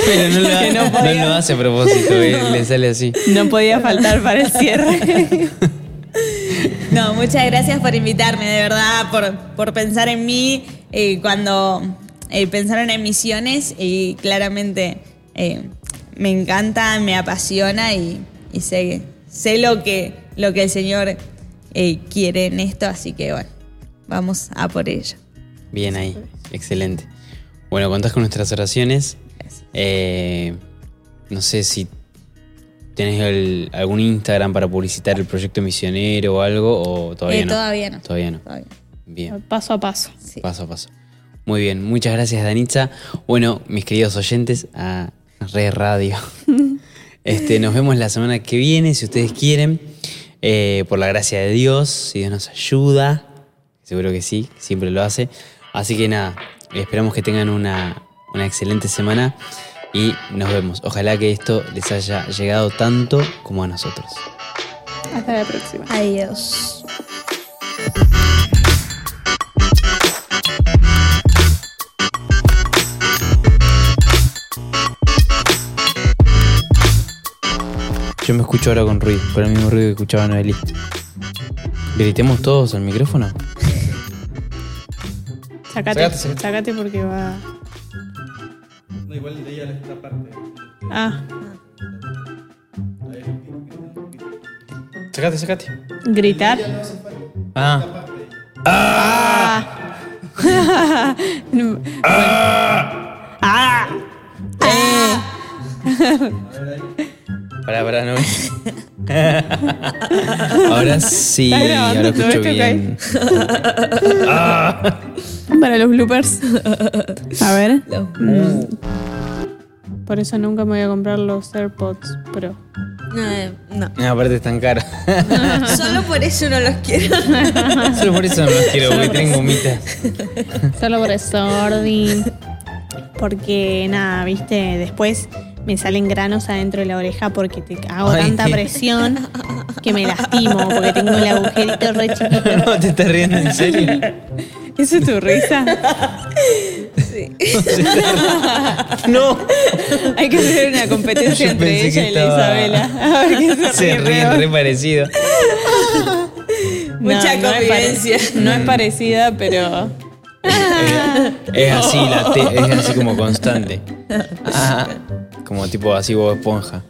B: Pero no lo,
A: no
B: no lo hace a propósito, eh, le sale así.
A: No podía faltar para el cierre.
C: No, muchas gracias por invitarme, de verdad, por, por pensar en mí eh, cuando eh, pensaron en misiones y claramente eh, me encanta, me apasiona y, y sé, sé lo que, lo que el Señor eh, quiere en esto, así que bueno, vamos a por ello.
B: Bien ahí, excelente. Bueno, contás con nuestras oraciones. Eh, no sé si tenés el- algún Instagram para publicitar el proyecto misionero o algo, o todavía
C: Eh,
B: no.
C: Todavía no.
B: Todavía no.
C: Todavía.
B: Bien.
A: Paso a paso.
C: Sí.
B: Paso a paso. Muy bien, muchas gracias Danitza. Bueno, mis queridos oyentes a Red Radio. este, nos vemos la semana que viene, si ustedes quieren. Eh, por la gracia de Dios, si Dios nos ayuda. Seguro que sí, siempre lo hace. Así que nada, esperamos que tengan una, una excelente semana y nos vemos. Ojalá que esto les haya llegado tanto como a nosotros.
A: Hasta la próxima.
C: Adiós.
B: Yo me escucho ahora con ruido, con el mismo ruido que escuchaba Noelí. ¿Gritemos todos al micrófono?
A: Sacate,
B: Sacate, sacate.
A: sacate porque va.
D: No, igual de ella esta parte.
A: Ah,
B: Sacate, sacate.
A: gritar.
B: Ah.
A: Bueno. Ah.
B: Pará, pará, no. ahora sí, ahora escucho bien.
A: Para los bloopers. A ver.
C: Los-
A: Mm. Por eso nunca me voy a comprar los AirPods Pro.
C: No, eh, no.
B: Ah, Aparte están caros.
C: Solo por eso no los quiero.
B: Solo por eso no los quiero, porque tienen gomitas.
A: Solo por eso, Ordi. Porque nada, viste, después me salen granos adentro de la oreja porque te hago
B: Ay.
A: tanta presión que me lastimo porque tengo el agujerito re chiquito.
B: No, te estás riendo en serio.
A: ¿Eso es tu risa?
B: No.
A: Hay que hacer una competencia
B: Yo
A: entre ella y la Isabela. A ver quién se,
B: Se
A: ríe
B: ríen re parecido.
C: Mucha
A: no
C: convivencia.
A: no es parecida, pero
B: Es así, la T, es así como constante. Ah, como tipo así Bob Esponja.